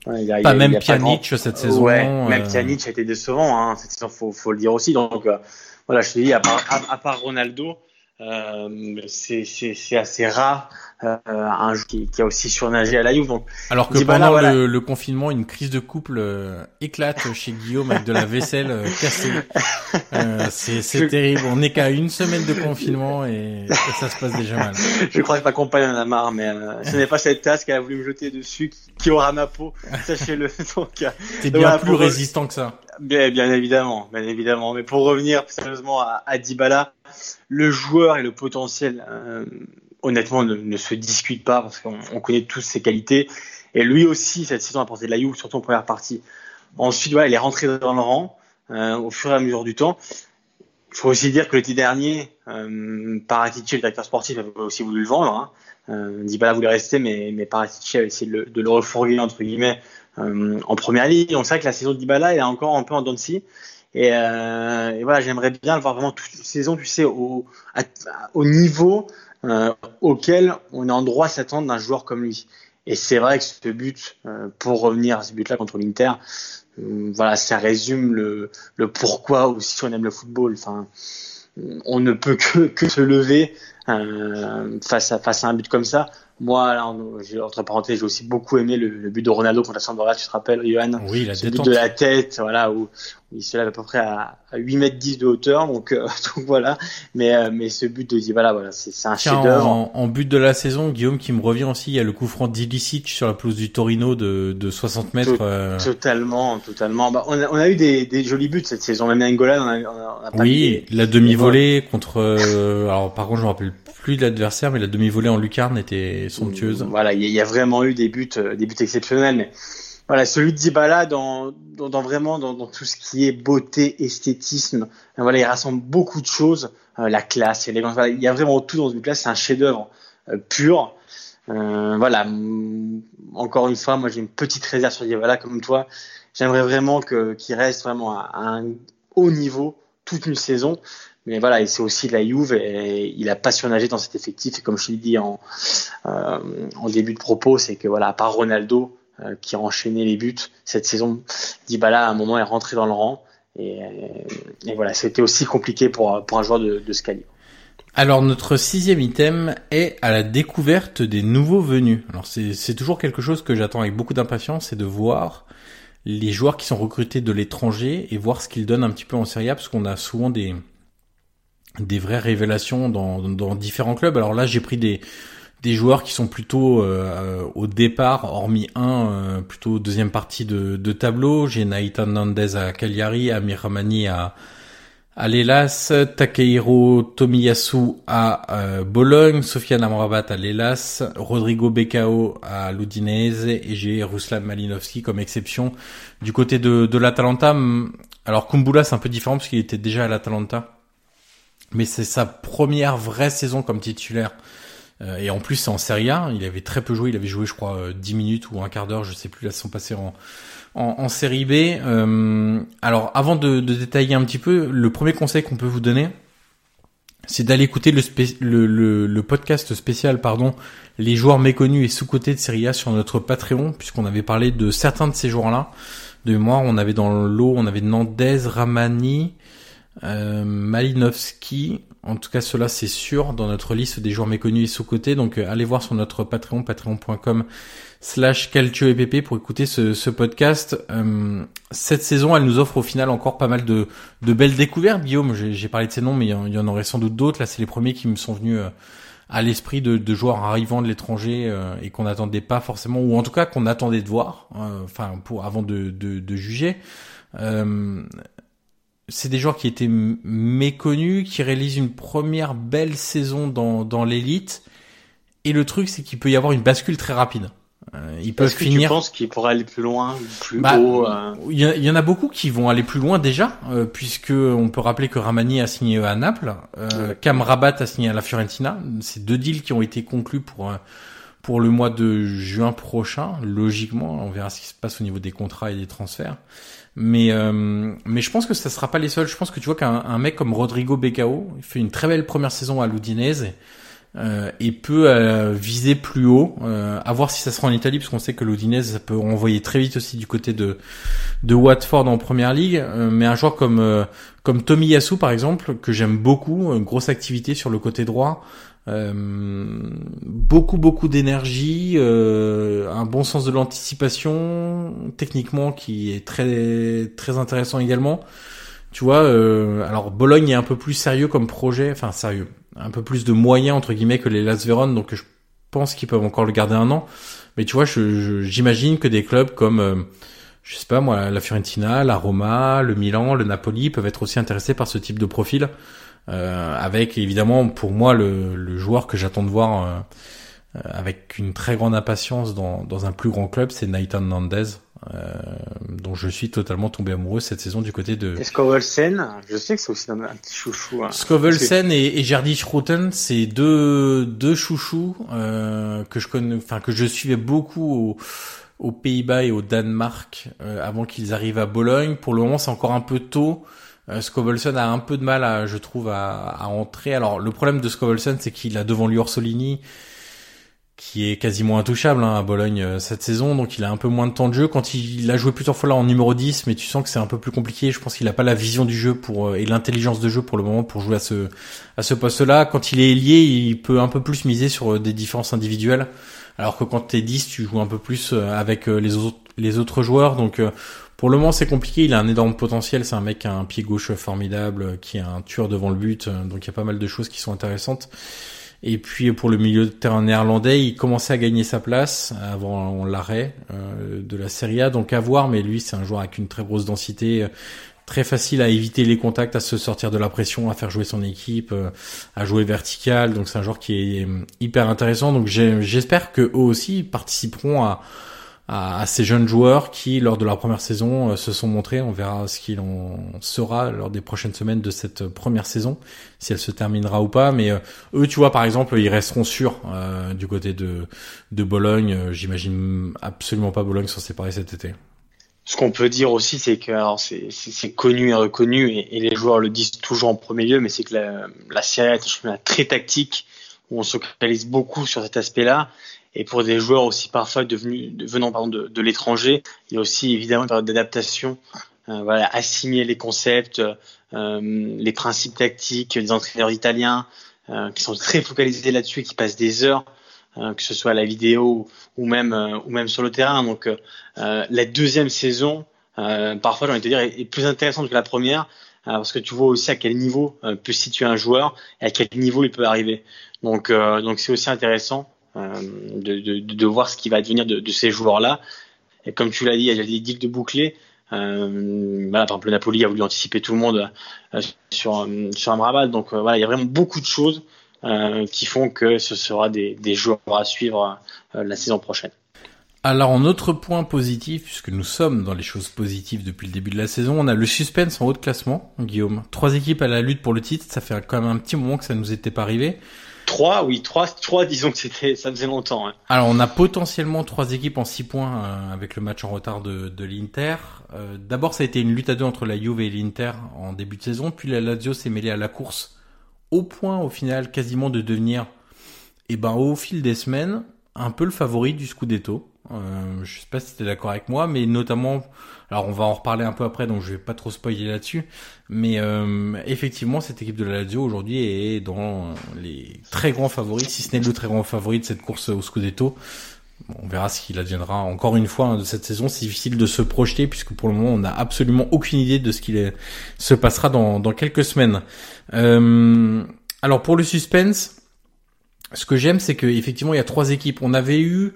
Pas même Pjanic cette saison. Ouais, même euh, Pjanic a été décevant, hein, cette saison, faut, faut le dire aussi. Donc euh, voilà, je te dis, à part, à, part Ronaldo, Euh, c'est assez rare euh, un joueur qui, qui, a aussi surnagé à la Juve. Donc, Alors que pendant le, le, confinement, une crise de couple euh, éclate chez Guillaume avec de la vaisselle euh, cassée. <laughs> C'est terrible. On n'est qu'à une semaine de confinement et, et, ça se passe déjà mal. Je crois que ma compagne en a marre, mais ce n'est pas cette tasse qu'elle a voulu me jeter dessus qui, aura ma peau. <laughs> Sachez-le. Donc, T'es bien voilà, plus résistant que ça. Bien, bien évidemment, bien évidemment. Mais pour revenir sérieusement à, à Dybala, le joueur et le potentiel, honnêtement, ne, ne, se discute pas parce qu'on connaît tous ses qualités. Et lui aussi, cette saison a porté de la Juve, surtout en première partie. Ensuite, voilà, il est rentré dans le rang euh, au fur et à mesure du temps. Il faut aussi dire que l'été dernier, euh, Paratici, le directeur sportif, avait aussi voulu le vendre. Hein. Euh, Dybala voulait rester, mais, mais Paratici a essayé de le, de le refourguer, entre guillemets, euh, en première ligne. Donc c'est vrai que la saison de Dybala, elle est encore un peu en dents et, euh, et, voilà, j'aimerais bien le voir vraiment toute saison, tu sais, au, au niveau euh, auquel on est en droit s'attendre d'un joueur comme lui. Et c'est vrai que ce but, euh, pour revenir à ce but-là contre l'Inter, euh, voilà, ça résume le, le pourquoi aussi on aime le football. Enfin, on ne peut que, que se lever euh, face à face à un but comme ça. Moi, là, entre parenthèses, j'ai aussi beaucoup aimé le, le, but de Ronaldo contre la Sampdoria, tu te rappelles, Johan? Oui, la Ce but de la tête, voilà, où, où il se lève à peu près à, à 8 mètres 10 de hauteur, donc, euh, <laughs> donc voilà. Mais, euh, mais ce but de Dybala, voilà, c'est un chef-d'œuvre. En, en, but de la saison, Guillaume, qui me revient aussi, il y a le coup franc d'Ilicic sur la pelouse du Torino de, de 60 mètres. Tout, euh... Totalement, totalement. Bah, on, a, on a eu des, des jolis buts cette saison, même Angola, on a, on a pas Oui, la demi-volée contre. <laughs> Alors, par contre, je me rappelle plus l'adversaire, mais la demi-volée en lucarne était somptueuse. Voilà, il y, a vraiment eu des buts, des buts exceptionnels, mais voilà, celui de Dybala dans, vraiment dans, tout ce qui est beauté, esthétisme, voilà, il rassemble beaucoup de choses, euh, la classe, il y a vraiment tout dans ce but-là, c'est un chef-d'œuvre euh, pur. Euh, voilà, encore une fois, moi j'ai une petite réserve sur Dybala comme toi. J'aimerais vraiment que qu'il reste vraiment à un haut niveau toute une saison. Mais voilà, et c'est aussi la Juve et il a pas surnagé dans cet effectif. Et comme je l'ai dit en, euh, en début de propos, c'est que voilà, à part Ronaldo euh, qui a enchaîné les buts cette saison, Dybala à un moment est rentré dans le rang. Et, et voilà, c'était aussi compliqué pour, pour un joueur de, de ce calibre. Alors notre sixième item est à la découverte des nouveaux venus. Alors c'est toujours quelque chose que j'attends avec beaucoup d'impatience, c'est de voir les joueurs qui sont recrutés de l'étranger et voir ce qu'ils donnent un petit peu en Serie A, parce qu'on a souvent des des vraies révélations dans, différents clubs. Alors là, j'ai pris des joueurs qui sont plutôt euh, au départ, hormis un, euh, plutôt deuxième partie de, de tableau. J'ai Naïtan Nandez à Cagliari, Amir Ramani à à l'Elas, Takehiro Tomiyasu à euh, Bologne, Sofiane Amrabat à l'Elas, Rodrigo Becao à l'Udinese et j'ai Ruslan Malinovski comme exception. Du côté de, de l'Atalanta, alors Kumbula c'est un peu différent parce qu'il était déjà à l'Atalanta mais c'est sa première vraie saison comme titulaire. Euh, et en plus, c'est en Serie A. Il avait très peu joué. Il avait joué, je crois, 10 minutes ou un quart d'heure, je sais plus, la saison passée en, en, en Série B. Euh, alors, avant de, de, détailler un petit peu, le premier conseil qu'on peut vous donner, c'est d'aller écouter le, le, le, le, podcast spécial, pardon, les joueurs méconnus et sous-cotés de Serie A sur notre Patreon, puisqu'on avait parlé de certains de ces joueurs-là. De mémoire, on avait dans l'eau, on avait Nandez, Ramani, euh, Malinowski, en tout cas cela c'est sûr dans notre liste des joueurs méconnus et sous-cotés. Donc euh, allez voir sur notre Patreon, patreon.com slash calcioepp pour écouter ce, podcast. Euh, cette saison, elle nous offre au final encore pas mal de, belles découvertes. Guillaume, j'ai parlé de ces noms, mais il y, en, aurait sans doute d'autres. Là, c'est les premiers qui me sont venus à l'esprit de, joueurs arrivant de l'étranger et qu'on n'attendait pas forcément, ou en tout cas qu'on attendait de voir, enfin pour avant de, juger. C'est des joueurs qui étaient méconnus, qui réalisent une première belle saison dans, dans l'élite. Et le truc, c'est qu'il peut y avoir une bascule très rapide. Euh, ils peuvent que finir. Tu penses qu'ils pourraient aller plus loin, plus bah, haut euh... Il y, en a beaucoup qui vont aller plus loin déjà, euh, puisque on peut rappeler que Ramani a signé à Naples, euh, ouais. Cam Rabat a signé à la Fiorentina. C'est deux deals qui ont été conclus pour euh, pour le mois de juin prochain. Logiquement, on verra ce qui se passe au niveau des contrats et des transferts. Mais euh, mais je pense que ça sera pas les seuls. Je pense que tu vois qu'un mec comme Rodrigo Becao il fait une très belle première saison à l'Udinese. euh, et peut euh, viser plus haut. Euh, à voir si ça sera en Italie, parce qu'on sait que l'Udinese ça peut envoyer très vite aussi du côté de de Watford en Première Ligue. mais un joueur comme comme Tommy Yasu par exemple, que j'aime beaucoup, grosse activité sur le côté droit. Beaucoup beaucoup d'énergie, un bon sens de l'anticipation, techniquement qui est très très intéressant également. Tu vois, alors Bologne est un peu plus sérieux comme projet, enfin sérieux un peu plus de moyens entre guillemets que les Las Véron, donc je pense qu'ils peuvent encore le garder un an. Mais tu vois, j'imagine que des clubs comme euh, je sais pas moi, la Fiorentina, la Roma, le Milan, le Napoli peuvent être aussi intéressés par ce type de profil. Euh, avec évidemment pour moi le, le joueur que j'attends de voir euh, avec une très grande impatience dans, dans un plus grand club, c'est Nathan Nandez. Euh, dont je suis totalement tombé amoureux cette saison du côté de. Et Skovelsen, je sais que c'est aussi un, petit chouchou. Hein. Skovelsen et, et Schrouten, c'est deux deux chouchous euh, que je connais, enfin que je suivais beaucoup aux, Pays-Bas et au Danemark euh, avant qu'ils arrivent à Bologne. Pour le moment, c'est encore un peu tôt. Euh, Skovelsen a un peu de mal, à, je trouve, à, entrer. Alors le problème de Skovelsen, c'est qu'il a devant lui Orsolini qui est quasiment intouchable hein, à Bologne euh, cette saison, donc il a un peu moins de temps de jeu. Quand il, a joué plusieurs fois là en numéro 10, mais tu sens que c'est un peu plus compliqué. Je pense qu'il n'a pas la vision du jeu pour euh, et l'intelligence de jeu pour le moment pour jouer à ce à ce poste-là. Quand il est lié, il peut un peu plus miser sur des différences individuelles, alors que quand t'es 10, tu joues un peu plus avec les autres les autres joueurs. Donc pour le moment, c'est compliqué. Il a un énorme potentiel. C'est un mec qui a un pied gauche formidable, qui est un tueur devant le but. Donc il y a pas mal de choses qui sont intéressantes. Et puis pour le milieu de terrain néerlandais, il commençait à gagner sa place avant l'arrêt euh, de la Serie A, donc à voir. Mais lui, c'est un joueur avec une très grosse densité, très facile à éviter les contacts, à se sortir de la pression, à faire jouer son équipe, euh, à jouer vertical. Donc c'est un joueur qui est hyper intéressant. Donc j'espère que eux aussi participeront à à, ces jeunes joueurs qui, lors de leur première saison, euh, se sont montrés. On verra ce qu'il en sera lors des prochaines semaines de cette première saison, si elle se terminera ou pas. Mais euh, eux, tu vois, par exemple, ils resteront sûrs euh, du côté de, de Bologne. J'imagine absolument pas Bologne s'en séparer cet été. Ce qu'on peut dire aussi, c'est que c'est connu et reconnu, et, les joueurs le disent toujours en premier lieu, mais c'est que la, la série est un championnat très tactique, où on se focalise beaucoup sur cet aspect-là. Et pour des joueurs aussi parfois devenus, venant pardon, de, de l'étranger, il y a aussi évidemment une période d'adaptation. Euh, voilà, assimiler les concepts, euh, les principes tactiques des entraîneurs italiens euh, qui sont très focalisés là-dessus et qui passent des heures, euh, que ce soit à la vidéo ou même euh, ou même sur le terrain. Donc la deuxième saison, parfois j'ai envie de dire, est, plus intéressante que la première parce que tu vois aussi à quel niveau peut situer un joueur et à quel niveau il peut arriver. Donc donc c'est aussi intéressant euh, de, de, de, voir ce qui va devenir de, ces joueurs-là. Et comme tu l'as dit, il y a des digues de bouclés. Euh, voilà, par exemple, le Napoli a voulu anticiper tout le monde euh, sur, sur Amrabat. Donc euh, voilà, il y a vraiment beaucoup de choses euh, qui font que ce sera des, des joueurs à suivre la saison prochaine. Alors, en autre point positif, puisque nous sommes dans les choses positives depuis le début de la saison, on a le suspense en haut de classement, Guillaume. Trois équipes à la lutte pour le titre, ça fait quand même un petit moment que ça nous était pas arrivé. Trois, oui, trois, trois, disons que c'était, ça faisait longtemps. Hein. Alors, on a potentiellement trois équipes en six points euh, avec le match en retard de, l'Inter. Euh, d'abord, ça a été une lutte à deux entre la Juve et l'Inter en début de saison, puis la Lazio s'est mêlée à la course au point, au final, quasiment de devenir, eh ben, au fil des semaines, un peu le favori du Scudetto. Euh, je sais pas si tu es d'accord avec moi, mais notamment, alors on va en reparler un peu après, donc je vais pas trop spoiler là-dessus. Mais euh, effectivement, cette équipe de la Lazio aujourd'hui est dans les très grands favoris, si ce n'est le très grand favori de cette course au Scudetto. on verra ce qu'il adviendra encore une fois hein, de cette saison. C'est difficile de se projeter puisque pour le moment on n'a absolument aucune idée de ce qu'il se passera dans, dans quelques semaines. Euh, alors pour le suspense, ce que j'aime c'est que effectivement il y a trois équipes. On avait eu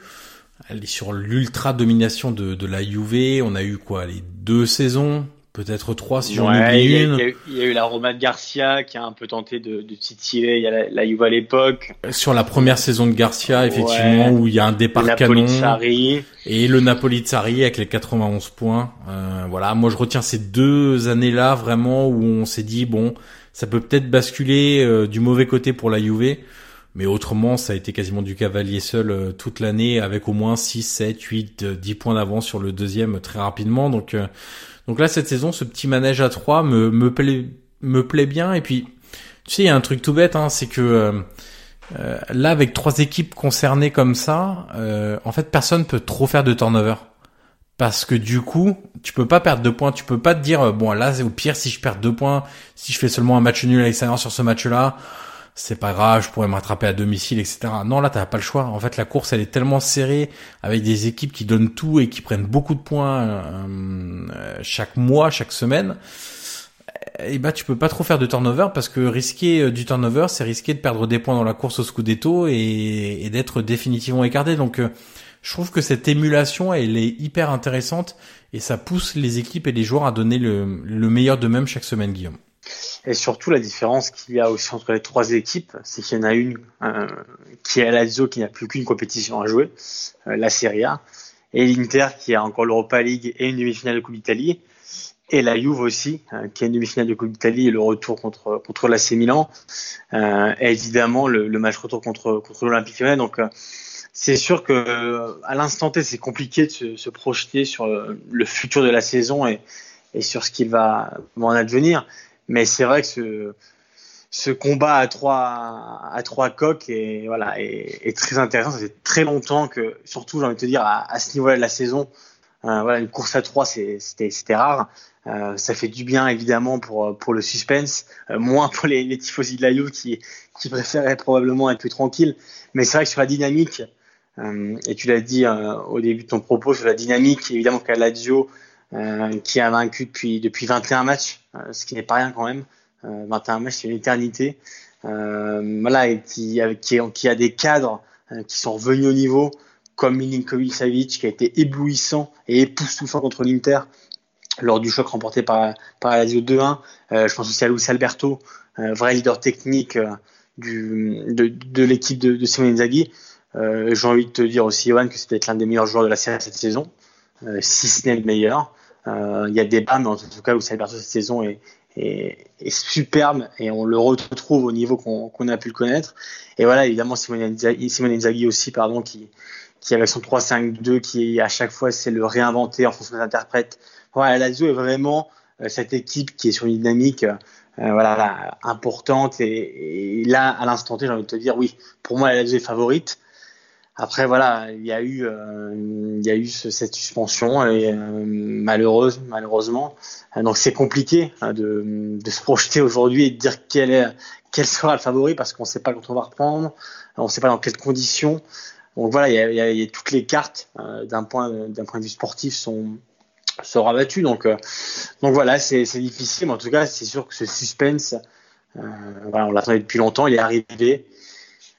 elle est sur l'ultra domination de, de la Juve. On a eu quoi les deux saisons, peut-être trois si j'en oublie une. Il y, a eu la Roma de Garcia qui a un peu tenté de, de titiller. Il y a la, la Juve à l'époque. Sur la première saison de Garcia, effectivement, où il y a un départ le canon. Et le Napoli de Sarri avec les 91 points. Euh, voilà, moi je retiens ces deux années-là vraiment où on s'est dit bon, ça peut peut-être basculer euh, du mauvais côté pour la Juve. Mais autrement, ça a été quasiment du cavalier seul euh, toute l'année avec au moins 6, 7, 8, 10 points d'avance sur le deuxième très rapidement. Donc, euh, donc là, cette saison, ce petit manège à 3 me, me, plaît, me plaît bien. Et puis, tu sais, il y a un truc tout bête, hein, c'est que euh, là, avec trois équipes concernées comme ça, en fait, personne peut trop faire de turnover. Parce que du coup, tu peux pas perdre deux points. Tu peux pas te dire, bon, là, au pire, si je perds deux points, si je fais seulement un match nul à l'extérieur sur ce match-là, c'est pas grave, je pourrais me rattraper à domicile, etc. Non, là, t'as pas le choix. En fait, la course, elle est tellement serrée avec des équipes qui donnent tout et qui prennent beaucoup de points chaque mois, chaque semaine et eh bah ben, tu peux pas trop faire de turnover parce que risquer euh, du turnover, c'est risquer de perdre des points dans la course au scudetto et, d'être définitivement écarté. Donc euh, je trouve que cette émulation, elle est hyper intéressante et ça pousse les équipes et les joueurs à donner le, le meilleur d'eux-mêmes chaque semaine, Guillaume. Et surtout, la différence qu'il y a aussi entre les trois équipes, c'est qu'il y en a une euh, qui est à Lazio qui n'a plus qu'une compétition à jouer, la Serie A, et l'Inter qui a encore l'Europa League et une demi-finale de Coupe d'Italie et la Juve aussi, euh, qui a une demi-finale de Coupe d'Italie et le retour contre contre l'AC Milan, euh, et évidemment le, match retour contre contre l'Olympique Lyonnais. Donc euh, c'est sûr que à l'instant T, c'est compliqué de se, projeter sur le futur de la saison et, et sur ce qu'il va, en advenir. Mais c'est vrai que ce, ce combat à trois à trois coques et voilà est, est très intéressant. Ça fait très longtemps que, surtout j'ai envie de te dire à, à ce niveau-là de la saison, euh, voilà une course à trois c'était rare. Euh, ça fait du bien évidemment pour pour le suspense, euh, moins pour les, les tifosi de la Juve qui qui préféraient probablement être plus tranquilles. Mais c'est vrai que sur la dynamique, euh, et tu l'as dit euh, au début de ton propos sur la dynamique, évidemment qu'à Lazio qui a vaincu depuis depuis 21 matchs, ce qui n'est pas rien quand même. 21 matchs, c'est une éternité. voilà, et qui, a des cadres qui sont revenus au niveau, comme Milinkovic Savic qui a été éblouissant et époustouflant contre l'Inter lors du choc remporté par, par Lazio 2-1. Euh, je pense aussi à Luis Alberto, euh, vrai leader technique euh, de, l'équipe de, de Simone. Euh, J'ai envie de te dire aussi, Johan, que c'est peut-être l'un des meilleurs joueurs de la série cette saison, euh, si ce n'est le meilleur. Euh, il y a des bas, mais en tout cas, Luis Alberto cette saison est, est, est, superbe et on le retrouve au niveau qu'on qu a pu le connaître. Et voilà, évidemment, Simone Inzaghi, Simone aussi, pardon, qui, qui avec son 3-5-2, qui à chaque fois c'est le réinventer en fonction des interprètes, voilà, Lazio est vraiment euh, cette équipe qui est sur une dynamique euh, voilà, là, importante. Et, et, là, à l'instant T, j'ai envie de te dire, oui, pour moi, la Lazio est favorite. Après, voilà, il y a eu, euh, il y a eu ce, cette suspension et euh, malheureuse, malheureusement. Donc c'est compliqué hein, de, de, se projeter aujourd'hui et de dire quel est, quel sera le favori parce qu'on ne sait pas quand on va reprendre, on ne sait pas dans quelles conditions. Donc voilà, il y a, il y a, il y a toutes les cartes euh, d'un point, d'un point de vue sportif sont sera battu. Donc, euh, donc voilà, c'est difficile, mais en tout cas, c'est sûr que ce suspense, euh, voilà, on l'attendait depuis longtemps, il est arrivé.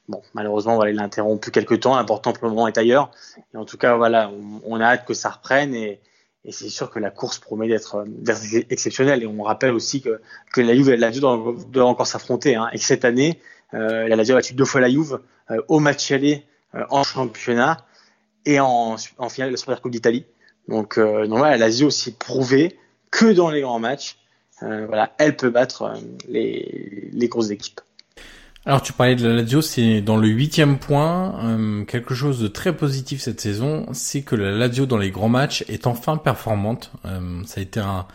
Bon, malheureusement, voilà, il a interrompu quelques temps. L'important pour le moment est ailleurs. Et en tout cas, voilà, on, a hâte que ça reprenne et, c'est sûr que la course promet d'être exceptionnelle. Et on rappelle aussi que, la Juve et la doivent, encore s'affronter. Hein. Et que cette année, euh, la Lazio a battu deux fois la Juve euh, au match aller euh, en championnat et en, finale de la Super Coupe d'Italie. Donc, euh, donc voilà, Lazio aussi prouvé que dans les grands matchs, euh, voilà, elle peut battre les, les grosses équipes. Alors tu parlais de la Lazio, c'est dans le huitième point, euh, quelque chose de très positif cette saison, c'est que la Lazio dans les grands matchs est enfin performante. Euh, ça a été un,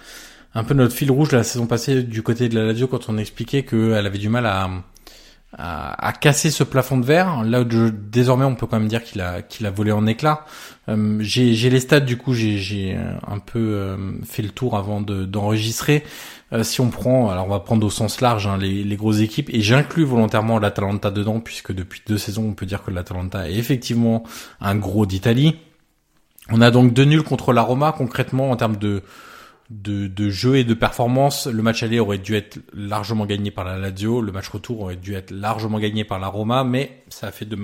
un peu notre fil rouge la saison passée du côté de la Lazio quand on expliquait qu'elle avait du mal à, à, à, casser ce plafond de verre. Là, où désormais, on peut quand même dire qu'il a qu'il a volé en éclats. Euh, j'ai les stats, du coup, j'ai un peu euh, fait le tour avant d'enregistrer. De, si on prend, alors on va prendre au sens large hein, les, les, grosses équipes, et j'inclus volontairement l'Atalanta dedans, puisque depuis deux saisons, on peut dire que l'Atalanta est effectivement un gros d'Italie. On a donc deux nuls contre la Roma, concrètement en termes de de, de, jeu et de performance, le match aller aurait dû être largement gagné par la Lazio, le match retour aurait dû être largement gagné par la Roma, mais ça a fait deux,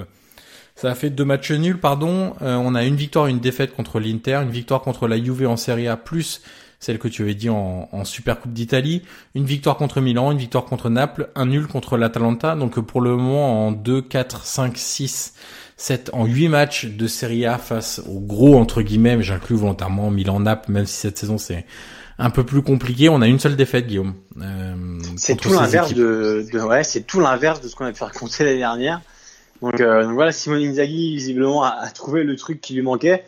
ça a fait deux matchs nuls, pardon. Euh, on a une victoire, une défaite contre l'Inter, une victoire contre la Juve en Serie A, plus celle que tu avais dit en, Super Coupe d'Italie, une victoire contre Milan, une victoire contre Naples, un nul contre l'Atalanta. Donc pour le moment, en 2, 4, 5, 6, 7, en 8 matchs de Serie A face au gros, entre guillemets, j'inclus volontairement Milan-Naples, même si cette saison c'est un peu plus compliqué. On a une seule défaite, Guillaume. Euh, c'est tout l'inverse de, de, ouais, c'est tout l'inverse de ce qu'on a pu raconter l'année dernière. Donc, euh, donc, voilà, Simone Inzaghi visiblement a, a, trouvé le truc qui lui manquait.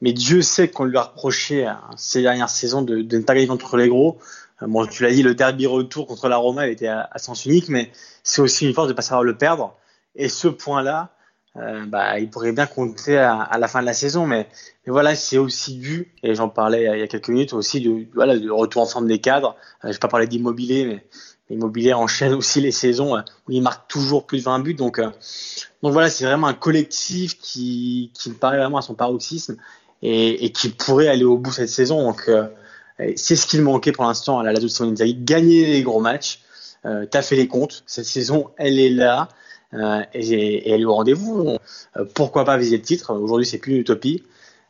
Mais Dieu sait qu'on lui a reproché hein, ces dernières saisons de, de, ne pas gagner contre les gros. Euh, bon, tu l'as dit, le derby retour contre la Roma était à, à sens unique, mais c'est aussi une force de pas savoir le perdre. Et ce point-là, euh, bah, il pourrait bien compter à, à, la fin de la saison. Mais, mais voilà, c'est aussi dû, et j'en parlais il y a quelques minutes, aussi du, voilà, retour en forme des cadres. Euh, je vais pas parler d'immobilier, mais l'immobilier enchaîne aussi les saisons euh, où il marque toujours plus de 20 buts. Donc, euh, donc voilà, c'est vraiment un collectif qui, qui me paraît vraiment à son paroxysme et, et qui pourrait aller au bout cette saison. Donc, euh, c'est ce qu'il manquait pour l'instant à la Lazio Inzaghi, gagner les gros matchs. Euh, T'as fait les comptes, cette saison, elle est là. Euh, et, et, elle est au rendez-vous. Euh, pourquoi pas viser le titre? Aujourd'hui, c'est plus une utopie.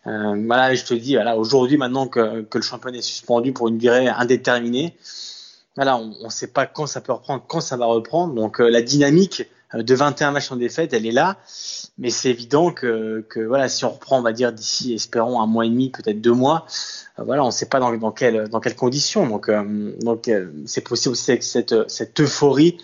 Euh, voilà, je te dis, voilà, aujourd'hui, maintenant que, le championnat est suspendu pour une durée indéterminée, voilà, on ne sait pas quand ça peut reprendre, quand ça va reprendre. Donc la dynamique de 21 matchs en défaite, elle est là. Mais c'est évident que, voilà, si on reprend, on va dire d'ici, espérons un mois et demi, peut-être deux mois, voilà, on ne sait pas dans, dans, dans quelles conditions. Donc, donc c'est possible aussi avec cette, cette euphorie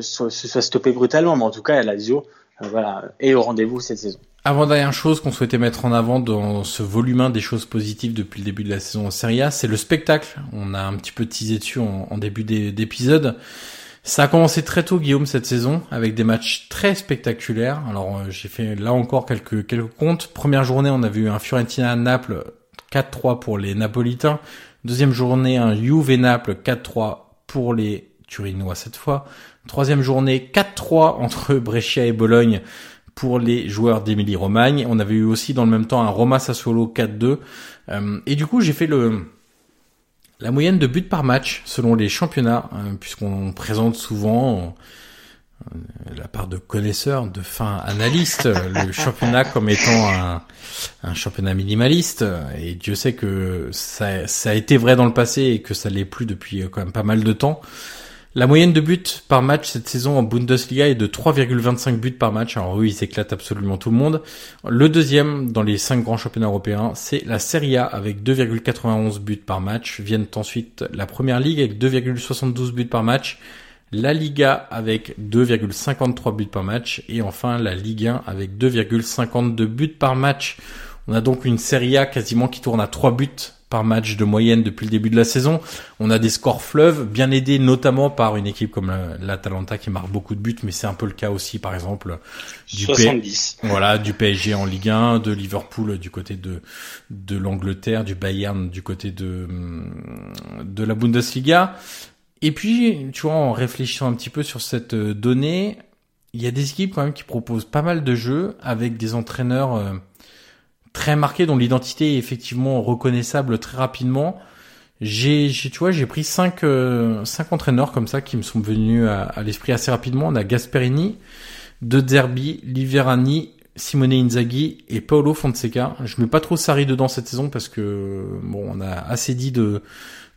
se soit stoppé brutalement, mais en tout cas, la Lazio euh, voilà, est au rendez-vous cette saison. Avant-dernière chose qu'on souhaitait mettre en avant dans ce volume 1 des choses positives depuis le début de la saison en Serie A, c'est le spectacle. On a un petit peu teasé dessus en, en début d'épisode. Ça a commencé très tôt, Guillaume, cette saison, avec des matchs très spectaculaires. Alors, euh, j'ai fait là encore quelques, quelques comptes. Première journée, on a vu un Fiorentina à Naples, 4-3 pour les Napolitains. Deuxième journée, un Juve Naples, 4-3 pour les Turinois cette fois. Troisième journée, 4-3 entre <laughs> Brescia et Bologne pour les joueurs d'Emilie Romagne. On avait eu aussi dans le même temps un Roma Sassuolo 4-2. Euh, et du coup, j'ai fait le la moyenne de buts par match selon les championnats, euh, puisqu'on présente souvent euh, la part de connaisseurs, de fins analystes, le <laughs> championnat comme étant un, un, championnat minimaliste. Et Dieu sait que ça, ça a été vrai dans le passé et que ça l'est plus depuis quand même pas mal de temps. La moyenne de buts par match cette saison en Bundesliga est de 3,25 buts par match. Alors oui, ils éclatent absolument tout le monde. Le deuxième dans les cinq grands championnats européens, c'est la Serie A avec 2,91 buts par match. Viennent ensuite la Première Ligue avec 2,72 buts par match. La Liga avec 2,53 buts par match. Et enfin la Ligue 1 avec 2,52 buts par match. On a donc une Serie A quasiment qui tourne à 3 buts par match de moyenne depuis le début de la saison. On a des scores fleuves, bien aidés notamment par une équipe comme l'Atalanta qui marque beaucoup de buts, mais c'est un peu le cas aussi, par exemple, du 70. voilà, du PSG en Ligue 1, de Liverpool du côté de de l'Angleterre, du Bayern du côté de de la Bundesliga. Et puis, tu vois, en réfléchissant un petit peu sur cette donnée, il y a des équipes quand même qui proposent pas mal de jeux avec des entraîneurs euh, très marqué, dont l'identité est effectivement reconnaissable très rapidement. J'ai, tu vois, j'ai pris cinq, euh, cinq entraîneurs comme ça qui me sont venus à, l'esprit assez rapidement. On a Gasperini, De Zerbi, Liverani, Simone Inzaghi et Paolo Fonseca. Je mets pas trop Sarri dedans cette saison parce que bon, on a assez dit de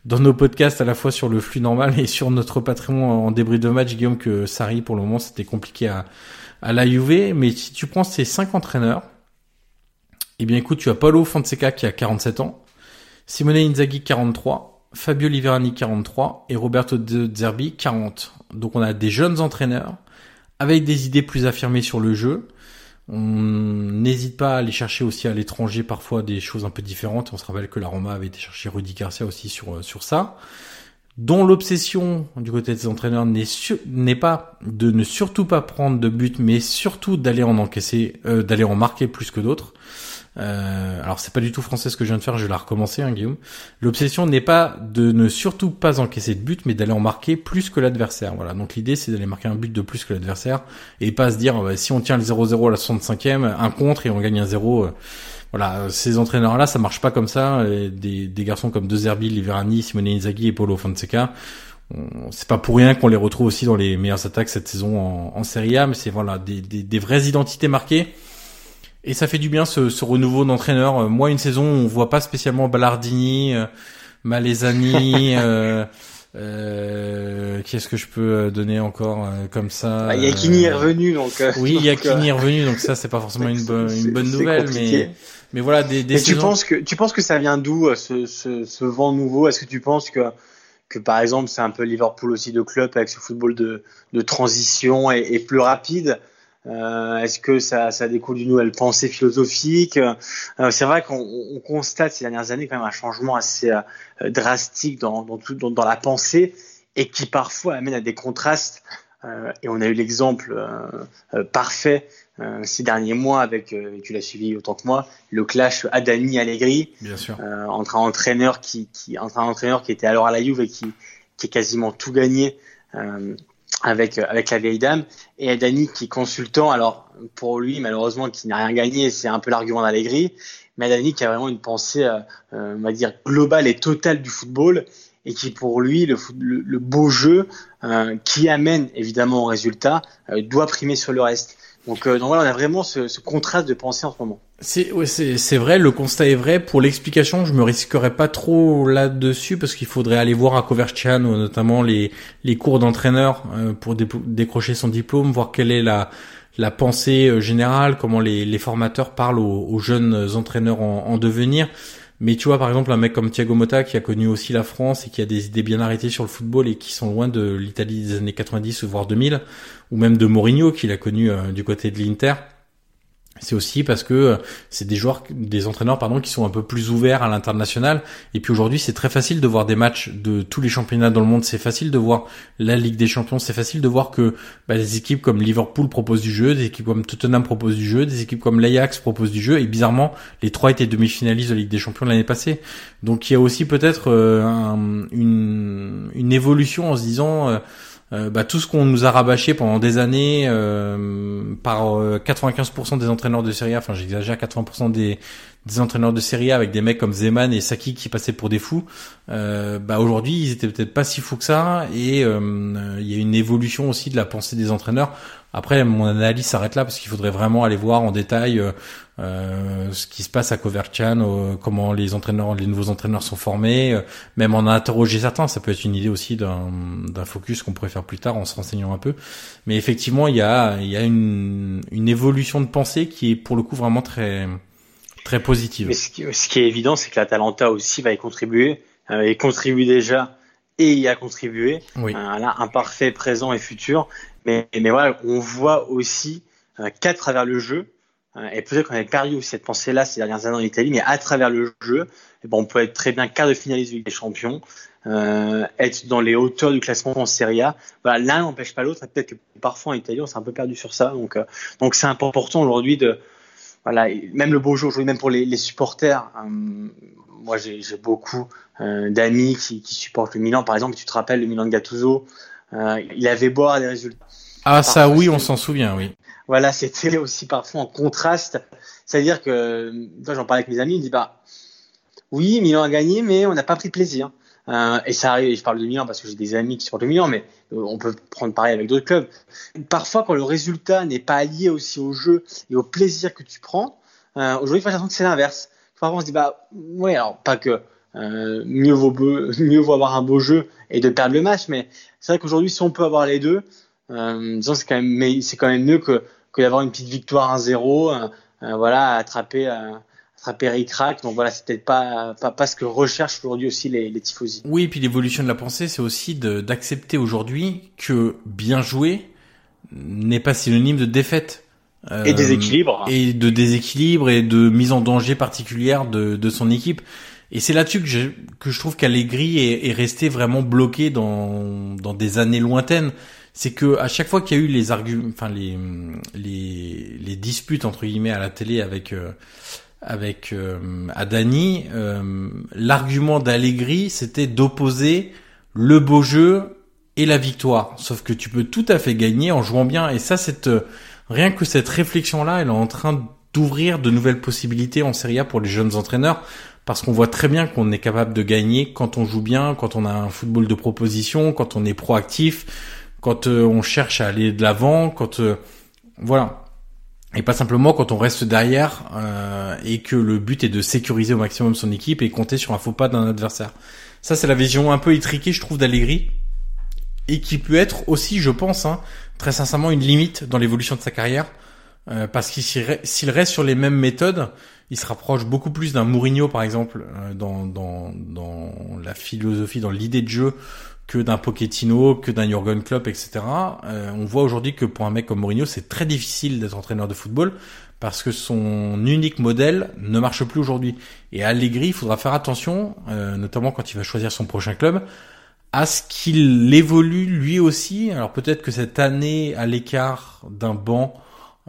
dans nos podcasts à la fois sur le flux normal et sur notre patrimoine en débris de match, Guillaume, que Sarri pour le moment c'était compliqué à, à la Juve. Mais si tu prends ces cinq entraîneurs, eh bien écoute, tu as Paolo Fonseca qui a 47 ans, Simone Inzaghi 43, Fabio Liverani 43 et Roberto De Zerbi 40. Donc on a des jeunes entraîneurs avec des idées plus affirmées sur le jeu. On n'hésite pas à aller chercher aussi à l'étranger parfois des choses un peu différentes. On se rappelle que la Roma avait été chercher Rudy Garcia aussi sur euh, sur ça. Dont l'obsession du côté des entraîneurs n'est pas de ne surtout pas prendre de but, mais surtout d'aller en encaisser, euh, d'aller en marquer plus que d'autres. Euh, alors c'est pas du tout français ce que je viens de faire, je vais la recommencer, hein, Guillaume. L'obsession n'est pas de ne surtout pas encaisser de but, mais d'aller en marquer plus que l'adversaire. Voilà. Donc l'idée c'est d'aller marquer un but de plus que l'adversaire et pas se dire bah, si on tient le 0-0 à la 65e, un contre et on gagne un 0. Euh, voilà, ces entraîneurs-là, ça marche pas comme ça. Des, des garçons comme De Zerbi, Liverani, Simone Inzaghi et Paulo Fonseca, c'est pas pour rien qu'on les retrouve aussi dans les meilleures attaques cette saison en, en Serie A, mais c'est voilà des, des vraies identités marquées. Et ça fait du bien ce, ce renouveau d'entraîneur. Euh, moi, une saison, on voit pas spécialement Ballardini, euh, Malesani. <laughs> euh, euh, Qu'est-ce que je peux donner encore euh, comme ça ah, Yakini est revenu, donc. oui, <laughs> donc, Yakini est revenu, donc ça, c'est pas forcément <laughs> une, bonne une bonne nouvelle, mais mais voilà des. des mais tu penses que tu penses que ça vient d'où ce, ce, ce vent nouveau? Est-ce que tu penses que que par exemple c'est un peu Liverpool aussi de club avec ce football de, de transition et, et plus rapide? Euh, Est-ce que ça, ça découle d'une nouvelle pensée philosophique? Euh, C'est vrai qu'on on constate ces dernières années quand même un changement assez euh, drastique dans, dans, tout, dans, dans, la pensée et qui parfois amène à des contrastes et on a eu l'exemple parfait ces derniers mois avec, tu l'as suivi autant que moi, le clash Adani Allegri, Bien sûr. entre un entraîneur qui, qui, entre un entraîneur qui était alors à la Juve et qui, qui a quasiment tout gagné avec avec la vieille dame. Et Adani qui est consultant. Alors pour lui malheureusement qui n'a rien gagné. C'est un peu l'argument d'Allegri. Mais Adani qui a vraiment une pensée euh, on va dire globale et totale du football. Et qui pour lui le, le, le beau jeu euh, qui amène évidemment au résultat euh, doit primer sur le reste donc, donc voilà on a vraiment ce, ce contraste de pensée en ce moment c'est ouais, vrai, le constat est vrai. Pour l'explication, je me risquerais pas trop là-dessus parce qu'il faudrait aller voir à Coverciano notamment les les cours d'entraîneur euh, pour décrocher son diplôme, voir quelle est la la pensée euh, générale, comment les, les formateurs parlent aux, aux jeunes entraîneurs en, en, devenir. Mais tu vois, par exemple, un mec comme Thiago Motta qui a connu aussi la France et qui a des idées bien arrêtées sur le football et qui sont loin de l'Italie des années 90 voire 2000, ou même de Mourinho qui l'a connu euh, du côté de l'Inter c'est aussi parce que euh, c'est des joueurs, des entraîneurs pardon, qui sont un peu plus ouverts à l'international. Et puis aujourd'hui, c'est très facile de voir des matchs de tous les championnats dans le monde. C'est facile de voir la Ligue des Champions. C'est facile de voir que bah, des équipes comme Liverpool proposent du jeu, des équipes comme Tottenham proposent du jeu, des équipes comme l'Ajax proposent du jeu. Et bizarrement, les trois étaient demi-finalistes de Ligue des Champions l'année passée. Donc il y a aussi peut-être euh, une, une, évolution en se disant euh, euh, bah, tout ce qu'on nous a rabâché pendant des années euh, par 95% euh, des entraîneurs de Serie A, enfin j'exagère, 80% des, entraîneurs de Serie A avec des mecs comme Zeman et Saki qui passaient pour des fous, euh, bah aujourd'hui ils étaient peut-être pas si fous que ça et il y a une évolution aussi de la pensée des entraîneurs. Après, mon analyse s'arrête là parce qu'il faudrait vraiment aller voir en détail euh, euh ce qui se passe à Covercian, euh, comment les entraîneurs, les nouveaux entraîneurs sont formés, euh, même en interroger certains. Ça peut être une idée aussi d'un focus qu'on pourrait faire plus tard en se renseignant un peu. Mais effectivement, il y a, il y a une, une évolution de pensée qui est pour le coup vraiment très très positive. Mais ce qui, ce qui est évident, c'est que la Talenta aussi va y contribuer et contribue déjà et y a contribué. Oui. là, imparfait, présent et futur. Mais, voilà, on voit aussi euh, qu'à travers le jeu, euh, et peut-être qu'on avait perdu aussi cette pensée-là ces dernières années en Italie, mais à travers le jeu, eh ben, on peut être très bien quart de finaliste de Ligue des Champions, euh, être dans les hauteurs du classement en Serie A. Voilà, l'un n'empêche pas l'autre. Peut-être que parfois en Italie, on s'est un peu perdu sur ça. Donc, euh, donc c'est important aujourd'hui de, voilà, même le beau jour, aujourd'hui, même pour les, supporters. Moi, j'ai beaucoup d'amis qui, qui supportent le Milan, par exemple. Tu te rappelles le Milan de Gattuso Il avait beau des résultats ah ça oui, on s'en souvient, oui. Voilà, <laughs> c'était aussi parfois en contraste. C'est-à-dire que, quand j'en parlais avec mes amis, ils me disent, bah, oui, Milan a gagné, mais on n'a pas pris plaisir. Euh, et ça arrive, je parle de Milan parce que j'ai des amis qui supportent le Milan, mais euh, on peut prendre pareil avec d'autres clubs. Parfois, quand le résultat n'est pas lié aussi au jeu et au plaisir que tu prends, euh, aujourd'hui, il faut l'impression que c'est l'inverse. Parfois, on se dit, bah, ouais, alors, pas que euh, mieux, vaut <laughs> mieux vaut avoir un beau jeu et de perdre le match, mais c'est vrai qu'aujourd'hui, si on peut avoir les deux, euh, disons c'est quand même mais c'est quand même mieux que que d'avoir une petite victoire 1-0 euh, voilà attraper euh, attraper ric donc voilà c'est peut-être pas, pas pas ce que recherchent aujourd'hui aussi les, les tifosi. Oui et puis l'évolution de la pensée c'est aussi d'accepter aujourd'hui que bien jouer n'est pas synonyme de défaite. Euh, et déséquilibre. et de déséquilibre et de mise en danger particulière de, de son équipe et c'est là-dessus que je, que je trouve qu'Allegri est, est resté vraiment bloqué dans, dans des années lointaines c'est que à chaque fois qu'il y a eu les arguments, enfin les, les les disputes entre guillemets à la télé avec euh, avec euh, Adani, euh, l'argument d'Allegri c'était d'opposer le beau jeu et la victoire. Sauf que tu peux tout à fait gagner en jouant bien. Et ça, cette euh, rien que cette réflexion là, elle est en train d'ouvrir de nouvelles possibilités en Serie A pour les jeunes entraîneurs parce qu'on voit très bien qu'on est capable de gagner quand on joue bien, quand on a un football de proposition, quand on est proactif quand euh, on cherche à aller de l'avant, quand euh, voilà, et pas simplement quand on reste derrière euh, et que le but est de sécuriser au maximum son équipe et compter sur un faux pas d'un adversaire. Ça, c'est la vision un peu étriquée, je trouve, d'Allegri et qui peut être aussi, je pense, hein, très sincèrement, une limite dans l'évolution de sa carrière. parce qu'il s'il reste sur les mêmes méthodes, il se rapproche beaucoup plus d'un Mourinho, par exemple, dans, dans, dans la philosophie, dans l'idée de jeu que d'un Pochettino, que d'un Jurgen Klopp, etc. Euh, on voit aujourd'hui que pour un mec comme Mourinho, c'est très difficile d'être entraîneur de football parce que son unique modèle ne marche plus aujourd'hui. Et à Allegri, il faudra faire attention, euh, notamment quand il va choisir son prochain club, à ce qu'il évolue lui aussi. Alors peut-être que cette année à l'écart d'un banc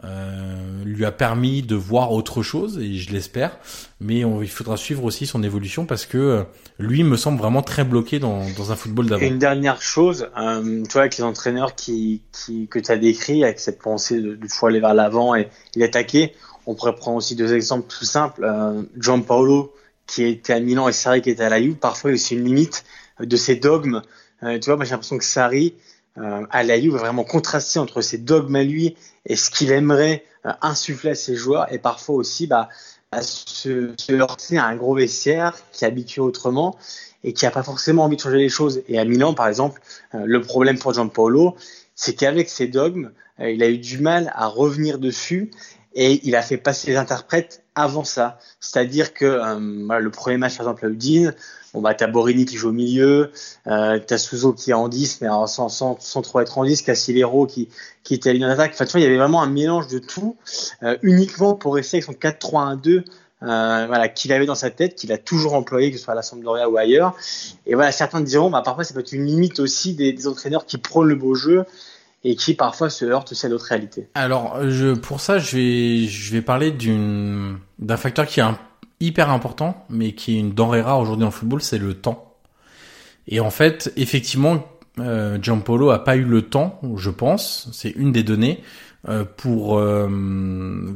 euh, lui a permis de voir autre chose et je l'espère. Mais il faudra suivre aussi son évolution parce que euh, lui me semble vraiment très bloqué dans, un football d'avant. Une dernière chose, euh, tu vois, avec les entraîneurs qui, que tu as décrit, avec cette pensée de, de toujours aller vers l'avant et, et attaquer, on pourrait prendre aussi deux exemples tout simples. Euh, John Paolo qui était à Milan et Sarri qui était à la Juve, parfois il y a aussi une limite de ses dogmes. Tu vois, moi j'ai l'impression que Sarri à la Juve vraiment contrasté entre ses dogmes à lui et ce qu'il aimerait euh, insuffler à ses joueurs et parfois aussi bah, à se, se heurter à un gros vestiaire qui est habitué autrement et qui n'a pas forcément envie de changer les choses. Et à Milan, par exemple, euh, le problème pour Gianpaolo, c'est qu'avec ses dogmes, euh, il a eu du mal à revenir dessus et il a fait passer les interprètes avant ça. C'est-à-dire que euh, voilà, le premier match, par exemple, à Udine, bon bah t'as Borini qui joue au milieu, euh, t'as Souzo qui est en 10, mais alors sans, sans, sans trop être en 10, Cassilero qui, qui était à ligne d'attaque. Enfin, tu vois, il y avait vraiment un mélange de tout, euh, uniquement pour rester avec son 4-3-1-2 euh, voilà, qu'il avait dans sa tête, qu'il a toujours employé, que ce soit à la Sampdoria ou ailleurs. Et voilà, certains diront, bah, parfois, ça peut être une limite aussi des, des entraîneurs qui prônent le beau jeu et qui parfois se heurtent aussi à d'autres réalités. Alors, je, pour ça, je vais, je vais parler d'un facteur qui est un, hyper important, mais qui est une denrée rare aujourd'hui en football, c'est le temps. Et en fait, effectivement, euh, Gianpolo a pas eu le temps, je pense, c'est une des données, euh, pour euh,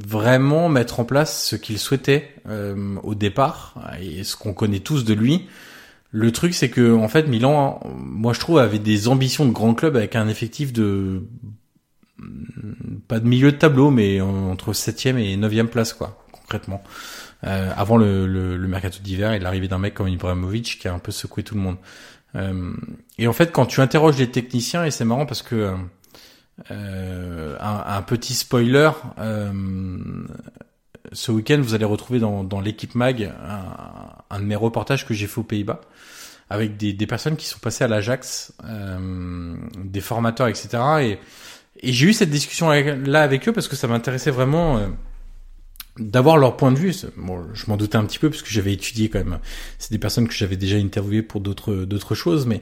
vraiment mettre en place ce qu'il souhaitait euh, au départ et ce qu'on connaît tous de lui. Le truc, c'est que en fait, Milan, moi je trouve, avait des ambitions de grand club avec un effectif de pas de milieu de tableau, mais entre 7 et 9 place, quoi, concrètement. Euh, avant le, le, le mercato d'hiver et l'arrivée d'un mec comme Ibrahimovic qui a un peu secoué tout le monde. Euh, et en fait, quand tu interroges les techniciens, et c'est marrant parce que euh, un, un, petit spoiler, euh, ce week-end, vous allez retrouver dans, dans l'équipe Mag un, un, de mes reportages que j'ai fait aux Pays-Bas avec des, des, personnes qui sont passées à l'Ajax, euh, des formateurs, etc. Et, et j'ai eu cette discussion là avec eux parce que ça m'intéressait vraiment euh, d'avoir leur point de vue. Bon, je m'en doutais un petit peu parce que j'avais étudié quand même. C'est des personnes que j'avais déjà interviewées pour d'autres d'autres choses, mais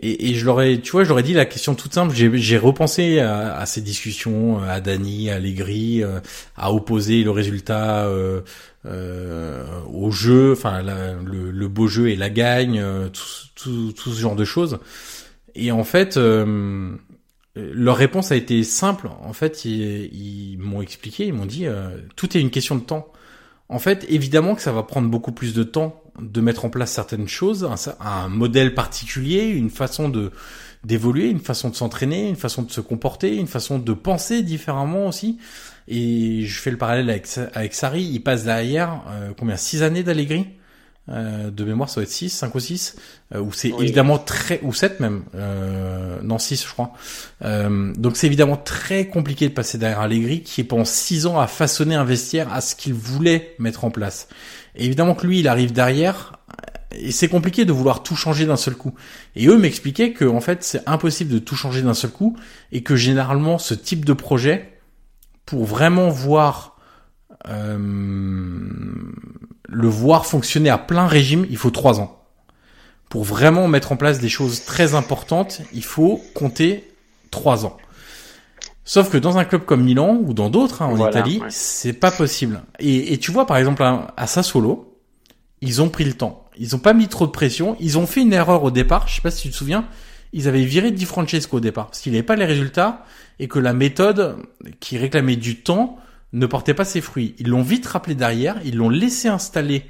et, et je leur ai, tu vois, je leur ai dit la question toute simple. J'ai repensé à, à, ces discussions, à Dani, à Allegri, euh, à opposer le résultat euh, euh, au jeu, enfin le, le, beau jeu et la gagne, euh, tout, tout, tout, ce genre de choses. Et en fait, euh, leur réponse a été simple. En fait, ils, m'ont expliqué, ils m'ont dit, euh, tout est une question de temps. En fait, évidemment que ça va prendre beaucoup plus de temps de mettre en place certaines choses, un, un modèle particulier, une façon de d'évoluer, une façon de s'entraîner, une façon de se comporter, une façon de penser différemment aussi. Et je fais le parallèle avec, avec Sari, il passe derrière euh, combien? Six années d'Allegri? Euh, de mémoire, ça va être 6, 5 ou 6, euh, où c'est oui. évidemment très, ou 7 même, euh, non 6 je crois. Euh, donc c'est évidemment très compliqué de passer derrière Allegri qui pendant 6 ans a façonné un vestiaire à ce qu'il voulait mettre en place. Et évidemment que lui il arrive derrière, et c'est compliqué de vouloir tout changer d'un seul coup. Et eux m'expliquaient que en fait c'est impossible de tout changer d'un seul coup, et que généralement ce type de projet, pour vraiment voir le voir fonctionner à plein régime, il faut trois ans. Pour vraiment mettre en place des choses très importantes, il faut compter trois ans. Sauf que dans un club comme Milan ou dans d'autres hein, en voilà, Italie, ouais. c'est pas possible. Et, et, tu vois, par exemple, à, à Sassuolo, ils ont pris le temps. Ils ont pas mis trop de pression. Ils ont fait une erreur au départ. Je sais pas si tu te souviens. Ils avaient viré Di Francesco au départ parce qu'il n'avait pas les résultats et que la méthode qui réclamait du temps ne portait pas ses fruits. Ils l'ont vite rappelé derrière, ils l'ont laissé installer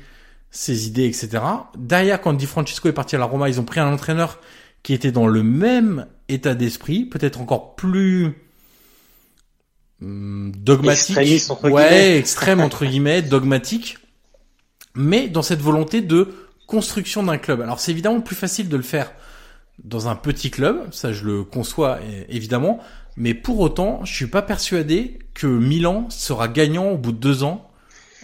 ses idées, etc. Derrière, quand Di Francesco est parti à la Roma, ils ont pris un entraîneur qui était dans le même état d'esprit, peut-être encore plus hum, dogmatique, ouais, extrême entre <laughs> guillemets, dogmatique, mais dans cette volonté de construction d'un club. Alors c'est évidemment plus facile de le faire dans un petit club, ça je le conçois évidemment, mais pour autant, je suis pas persuadé que Milan sera gagnant au bout de deux ans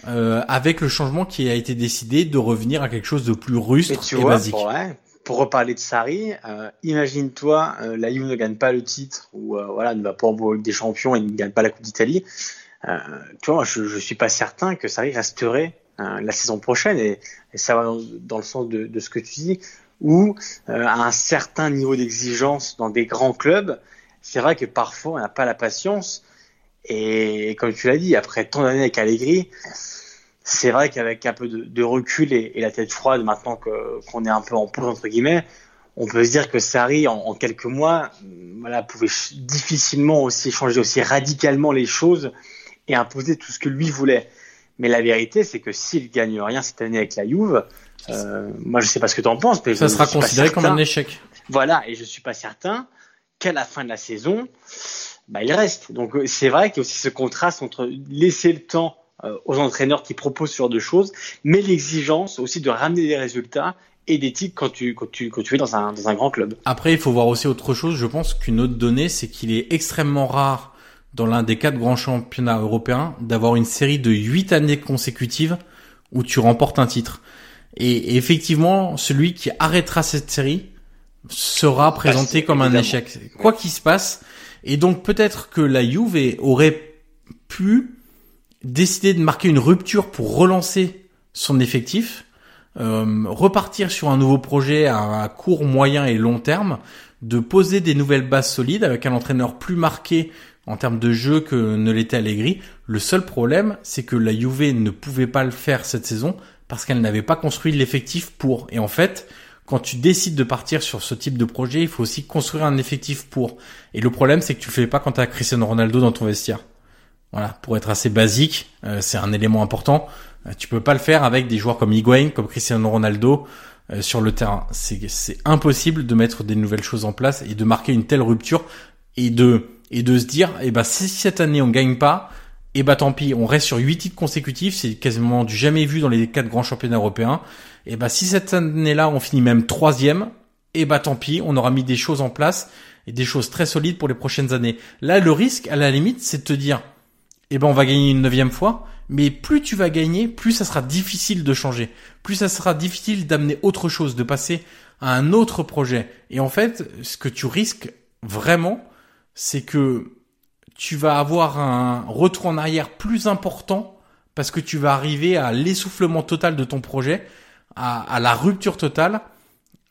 euh, avec le changement qui a été décidé de revenir à quelque chose de plus rustre et, tu et vois, basique. Pour, ouais, pour reparler de Sarri, euh, imagine-toi, euh, la Juve ne gagne pas le titre ou voilà ne va pas en Ligue des Champions et ne gagne pas la Coupe d'Italie. Tu vois, je, je suis pas certain que Sarri resterait la saison prochaine et, et ça va dans, le sens de, de, ce que tu dis. euh, à un certain niveau d'exigence dans des grands clubs, c'est vrai que parfois on n'a pas la patience. Et comme tu l'as dit, après tant d'années avec Allegri, c'est vrai qu'avec un peu de, de recul et, et, la tête froide, maintenant que qu'on est un peu en pause entre guillemets, on peut se dire que Sarri en, en quelques mois, voilà, pouvait difficilement aussi changer aussi radicalement les choses et imposer tout ce que lui voulait. Mais la vérité, c'est que s'il gagne rien cette année avec la Juve, euh, moi je sais pas ce que tu en penses, mais ça sera considéré comme un échec. Voilà, et je suis pas certain qu'à la fin de la saison, bah, il reste. Donc euh, c'est vrai qu'il y a aussi ce contraste entre laisser le temps euh, aux entraîneurs qui proposent ce genre de choses, mais l'exigence aussi de ramener des résultats et des titres quand tu, quand tu, quand tu es dans un, dans un grand club. Après, il faut voir aussi autre chose. Je pense qu'une autre donnée, c'est qu'il est extrêmement rare dans l'un des quatre grands championnats européens d'avoir une série de huit années consécutives où tu remportes un titre. Et effectivement, celui qui arrêtera cette série sera présenté comme un échec, quoi qu'il se passe. Et donc peut-être que la Juve aurait pu décider de marquer une rupture pour relancer son effectif, euh, repartir sur un nouveau projet à court, moyen et long terme, de poser des nouvelles bases solides avec un entraîneur plus marqué en termes de jeu que ne l'était Allegri. Le seul problème, c'est que la Juve ne pouvait pas le faire cette saison parce qu'elle n'avait pas construit l'effectif pour. Et en fait, quand tu décides de partir sur ce type de projet, il faut aussi construire un effectif pour. Et le problème, c'est que tu le fais pas quand tu as Cristiano Ronaldo dans ton vestiaire. Voilà, pour être assez basique, euh, c'est un élément important. Euh, tu peux pas le faire avec des joueurs comme Higuain, comme Cristiano Ronaldo euh, sur le terrain. C'est impossible de mettre des nouvelles choses en place et de marquer une telle rupture et de et de se dire, eh ben, si cette année on gagne pas, eh ben, tant pis, on reste sur huit titres consécutifs, c'est quasiment du jamais vu dans les quatre grands championnats européens. Eh ben, si cette année-là on finit même troisième, eh ben, tant pis, on aura mis des choses en place et des choses très solides pour les prochaines années. Là, le risque, à la limite, c'est de te dire, eh ben, on va gagner une neuvième fois, mais plus tu vas gagner, plus ça sera difficile de changer, plus ça sera difficile d'amener autre chose, de passer à un autre projet. Et en fait, ce que tu risques vraiment, c'est que tu vas avoir un retour en arrière plus important parce que tu vas arriver à l'essoufflement total de ton projet, à, la rupture totale,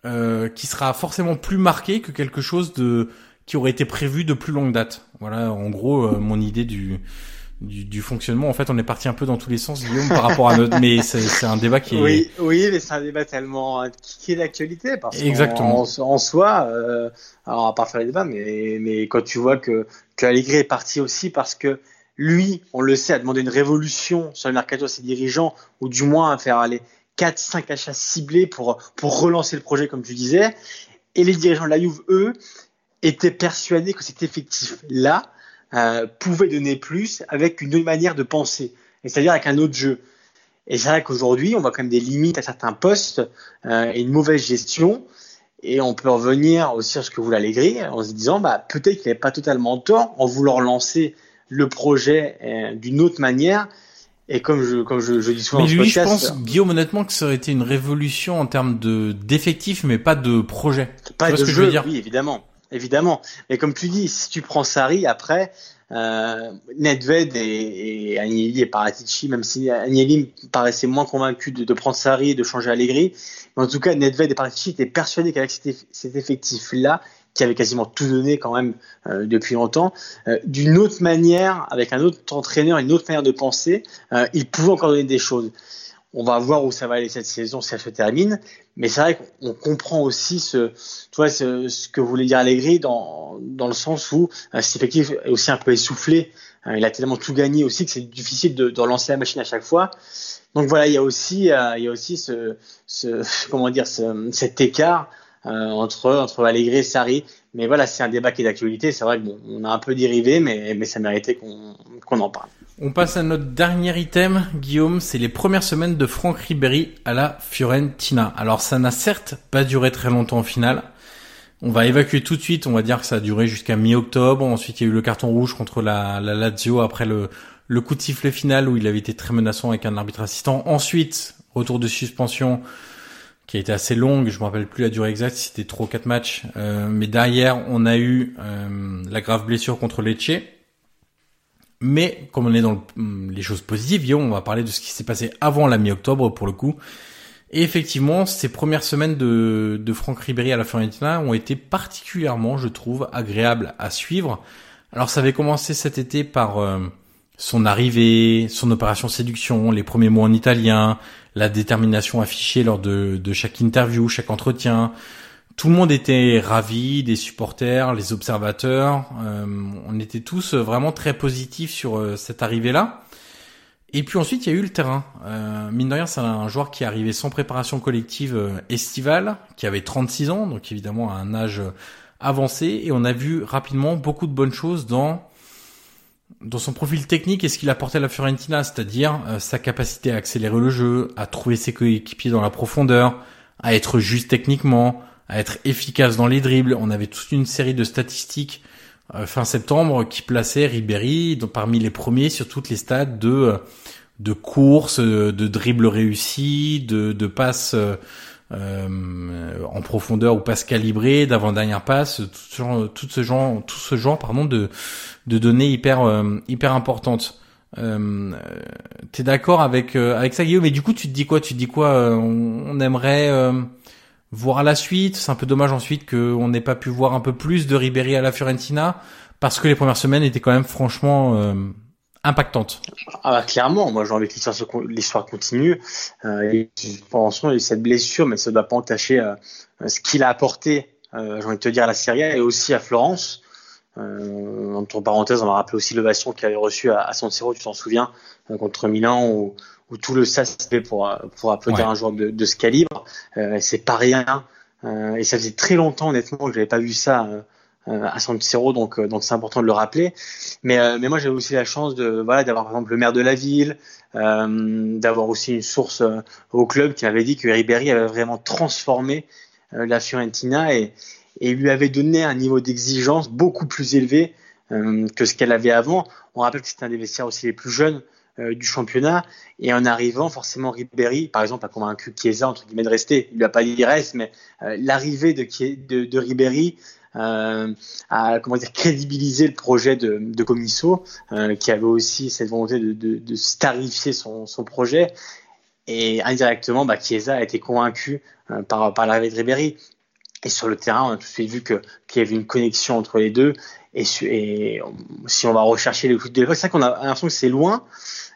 euh, qui sera forcément plus marqué que quelque chose de qui aurait été prévu de plus longue date. Voilà, en gros, euh, mon idée du du, du, fonctionnement. En fait, on est parti un peu dans tous les sens, Guillaume, par rapport à notre. Mais c'est un débat qui est. Oui, oui, mais c'est un débat tellement qui est d'actualité parce Exactement. En, en soi, euh, alors va pas faire le débat, mais mais quand tu vois que que Allegri est parti aussi parce que lui, on le sait, a demandé une révolution sur le mercato à ses dirigeants, ou du moins à faire aller 4 5 achats ciblés pour pour relancer le projet, comme tu disais. Et les dirigeants de la Juve, eux, étaient persuadés que cet effectif là euh, pouvait donner plus avec une autre manière de penser, c'est-à-dire avec un autre jeu. Et c'est vrai qu'aujourd'hui, on voit quand même des limites à certains postes euh, et une mauvaise gestion. Et on peut revenir aussi sur ce que vous l'Allegri en se disant, bah, peut-être qu'il n'avait pas totalement tort en voulant lancer le projet euh, d'une autre manière. Et comme je, comme je, je dis souvent mais lui, je pense, Guillaume, honnêtement, que ça aurait été une révolution en termes de d'effectifs, mais pas de projet. Pas de ce que je veux dire? oui, évidemment évidemment. Mais comme tu dis, si tu prends Sari après, euh, Nedved et, et Agnelli et Paratici, même si Agnelli paraissait moins convaincu de, prendre Sari et de changer Allegri, mais en tout cas Nedved et Paratici étaient persuadés qu'avec cet, effectif-là, qui avait quasiment tout donné quand même euh, depuis longtemps, euh, d'une autre manière, avec un autre entraîneur, une autre manière de penser, il pouvait encore donner des choses. On va voir où ça va aller cette saison si elle se termine. Mais c'est vrai qu'on comprend aussi ce, tu vois, ce, ce, que voulait dire Allegri dans, dans le sens où euh, cet effectif est aussi un peu essoufflé. Euh, il a tellement tout gagné aussi que c'est difficile de, de relancer la machine à chaque fois. Donc voilà, il y a aussi, euh, il y a aussi ce, ce <laughs> comment dire, ce, cet écart entre entre Allegri et Sarri. Mais voilà, c'est un débat qui est d'actualité. C'est vrai que bon, on a un peu dérivé, mais mais ça méritait qu'on qu'on en parle. On passe à notre dernier item, Guillaume, c'est les premières semaines de Franck Ribéry à la Fiorentina. Alors ça n'a certes pas duré très longtemps au final. On va évacuer tout de suite, on va dire que ça a duré jusqu'à mi-octobre. Ensuite, il y a eu le carton rouge contre la, la Lazio après le, le coup de sifflet final où il avait été très menaçant avec un arbitre assistant. Ensuite, retour de suspension qui a été assez longue, je me rappelle plus la durée exacte, c'était trop quatre matchs. Euh, mais derrière, on a eu euh, la grave blessure contre Lecce mais comme on est dans les choses positives, on va parler de ce qui s'est passé avant la mi-octobre pour le coup. Et effectivement, ces premières semaines de, de Franck Ribéry à la Fiorentina ont été particulièrement, je trouve, agréables à suivre. Alors ça avait commencé cet été par euh, son arrivée, son opération séduction, les premiers mots en italien, la détermination affichée lors de, chaque interview, chaque entretien. Tout le monde était ravi, des supporters, les observateurs. Euh, on était tous vraiment très positifs sur euh, cette arrivée-là. Et puis ensuite, il y a eu le terrain. Euh, mine de rien, c'est un joueur qui est arrivé sans préparation collective euh, estivale, qui avait 36 ans, donc évidemment à un âge avancé. Et on a vu rapidement beaucoup de bonnes choses dans dans son profil technique et ce qu'il apportait à la Fiorentina, c'est-à-dire euh, sa capacité à accélérer le jeu, à trouver ses coéquipiers dans la profondeur, à être juste techniquement, à être efficace dans les dribbles? On avait toute une série de statistiques euh, fin septembre qui plaçait Ribéry parmi les premiers sur toutes les stades de euh, de courses, de dribbles réussis, de, de passes en profondeur ou passes calibrées, d'avant-dernière passe, tout ce genre, tout ce genre, tout ce genre pardon de de données hyper hyper importantes. Euh, T'es d'accord avec avec ça Guillaume? Mais du coup, tu te dis quoi? Tu te dis quoi? On, on, aimerait voir la suite. C'est un peu dommage ensuite qu'on n'ait pas pu voir un peu plus de Ribéry à la Fiorentina parce que les premières semaines étaient quand même franchement impactantes. Ah bah, clairement, moi j'ai envie que l'histoire continue. Euh, et pense a cette blessure, mais ça ne doit pas entacher euh, ce qu'il a apporté, euh, j'ai envie de te dire, à la Serie A et aussi à Florence. Euh, entre parenthèses, on va rappeler aussi l'ovation qu'il avait reçue à, à San Siro, tu t'en souviens, euh, contre Milan, où, où tout le SAS fait pour, pour applaudir un joueur de, de ce calibre. C'est pas rien. Et ça faisait très longtemps, honnêtement, que j'avais pas vu ça à San Siro, donc donc c'est important de le rappeler. Mais mais moi j'avais aussi la chance de d'avoir par exemple le maire de la ville, d'avoir aussi une source au club qui m'avait dit que Ribéry avait vraiment transformé la Fiorentina et lui avait donné un niveau d'exigence beaucoup plus élevé que ce qu'elle avait avant. On rappelle que c'était un des vestiaires aussi les plus jeunes euh, du championnat. Et en arrivant, forcément, Ribéry, par exemple, a convaincu Chiesa, entre guillemets, de rester. Il lui a pas dit reste, mais euh, l'arrivée de, de, Ribéry euh, a comment dire, crédibilisé le projet de, de euh, qui avait aussi cette volonté de, de, starifier son, projet. Et indirectement, bah, Chiesa a été convaincu par, par l'arrivée de Ribéry. Et sur le terrain, on a tout de suite vu qu'il y avait une connexion entre les deux. Et, si on va rechercher les coups de l'époque, c'est vrai qu'on a l'impression que c'est loin,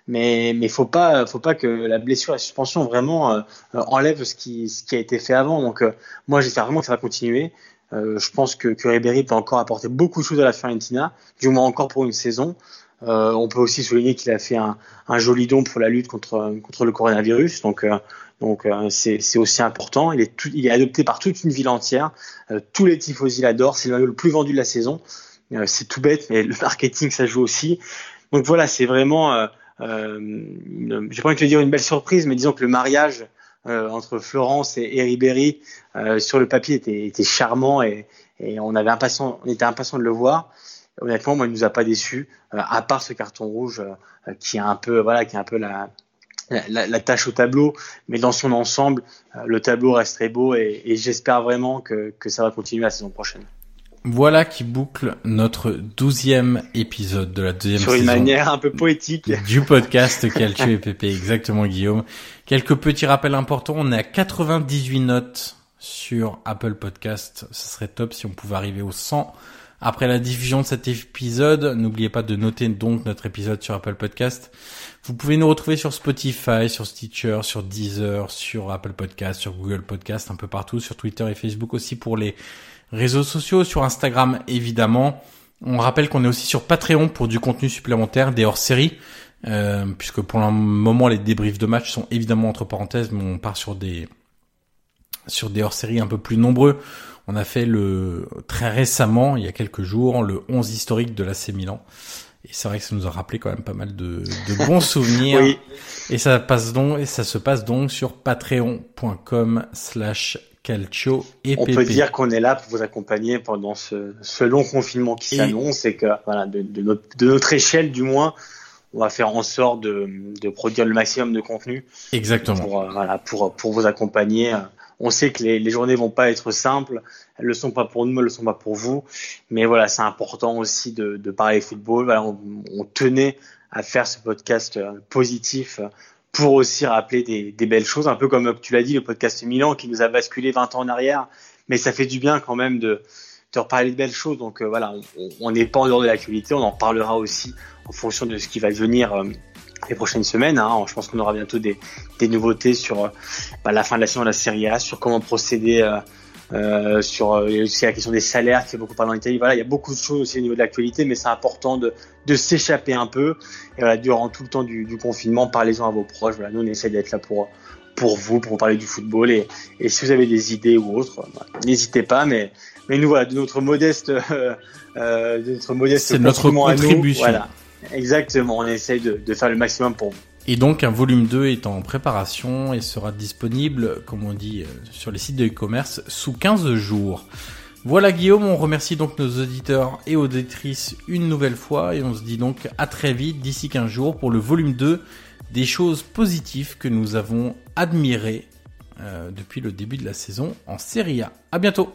mais mais faut pas faut pas que la blessure la suspension vraiment euh, enlève ce qui a été fait avant donc euh, moi j'espère vraiment que ça va continuer euh, je pense que, que Ribéry peut encore apporter beaucoup de choses à la Fiorentina du moins encore pour une saison. Euh, on peut aussi souligner qu'il a fait un, un, joli don pour la lutte contre contre le coronavirus. Donc donc c'est c'est aussi important. Il est tout, il est adopté par toute une ville entière. Tous les tifosi l'adorent. C'est le plus vendu de la saison. C'est tout bête mais le marketing ça joue aussi. Donc voilà c'est vraiment euh, j'ai pas envie de te dire une belle surprise, mais disons que le mariage euh, entre Florence et, et Ribéry euh, sur le papier était, était charmant et, et, on avait impatient, on était impatient de le voir. Honnêtement, moi, il nous a pas déçus, euh, à part ce carton rouge euh, qui est un peu, voilà, qui est un peu la, la, la, tâche au tableau, mais dans son ensemble, le tableau reste très beau et, et j'espère vraiment que, que ça va continuer la saison prochaine. Voilà qui boucle notre douzième épisode de la deuxième saison. Sur une manière un peu poétique. Du podcast Calcio et Pépé, exactement Guillaume. Quelques petits rappels importants. On est à 98 notes sur Apple Podcast. Ce serait top si on pouvait arriver au 100 après la diffusion de cet épisode. N'oubliez pas de noter donc notre épisode sur Apple Podcast. Vous pouvez nous retrouver sur Spotify, sur Stitcher, sur Deezer, sur Apple Podcast, sur Google Podcast, un peu partout, sur Twitter et Facebook aussi pour les réseaux sociaux, sur Instagram évidemment. On rappelle qu'on est aussi sur Patreon pour du contenu supplémentaire, des hors-séries, euh, puisque pour le moment les débriefs de match sont évidemment entre parenthèses, mais on part sur des sur des hors-séries un peu plus nombreux. On a fait le très récemment, il y a quelques jours, le 11 historique de l'AC Milan. Et c'est vrai que ça nous a rappelé quand même pas mal de, de bons <laughs> souvenirs. oui. Et ça passe donc, et ça se passe donc sur patreon.com slash Calcio et On peut dire qu'on est là pour vous accompagner pendant ce, ce long confinement qui s'annonce et que voilà, de, de, notre, de, notre, échelle du moins, on va faire en sorte de, de produire le maximum de contenu. Exactement. Pour, euh, voilà, pour, pour vous accompagner. On sait que les, les journées vont pas être simples, elles le sont pas pour nous, elles le sont pas pour vous, mais voilà, c'est important aussi de, de parler football. Voilà, on, on tenait à faire ce podcast euh, positif pour aussi rappeler des, des, belles choses, un peu comme tu l'as dit, le podcast Milan qui nous a basculé 20 ans en arrière, mais ça fait du bien quand même de, de reparler de belles choses. Donc euh, voilà, on n'est pas en dehors de l'actualité, on en parlera aussi en fonction de ce qui va venir euh, les prochaines semaines. Hein. Je pense qu'on aura bientôt des, des nouveautés sur euh, bah, la fin de la saison de la Serie A, sur comment procéder. Euh, sur aussi la question des salaires qui fait beaucoup parler en Italie. Voilà, il y a beaucoup de choses aussi au niveau de l'actualité, mais c'est important de, de s'échapper un peu. Et voilà, durant tout le temps du, du confinement, parlez-en à vos proches. Voilà, nous on essaie d'être là pour pour vous, pour parler du football. Et, et si vous avez des idées ou autres, bah, n'hésitez pas. Mais mais nous voilà, de notre modeste, euh, de notre modeste, c'est notre contribution. voilà, exactement. On essaye de, faire le maximum pour vous. Et donc un volume 2 est en préparation et sera disponible, comme on dit, sur les sites de e-commerce sous 15 jours. Voilà Guillaume, on remercie donc nos auditeurs et auditrices une nouvelle fois et on se dit donc à très vite d'ici 15 jours pour le volume 2 des choses positives que nous avons admirées euh, depuis le début de la saison en Serie A. À bientôt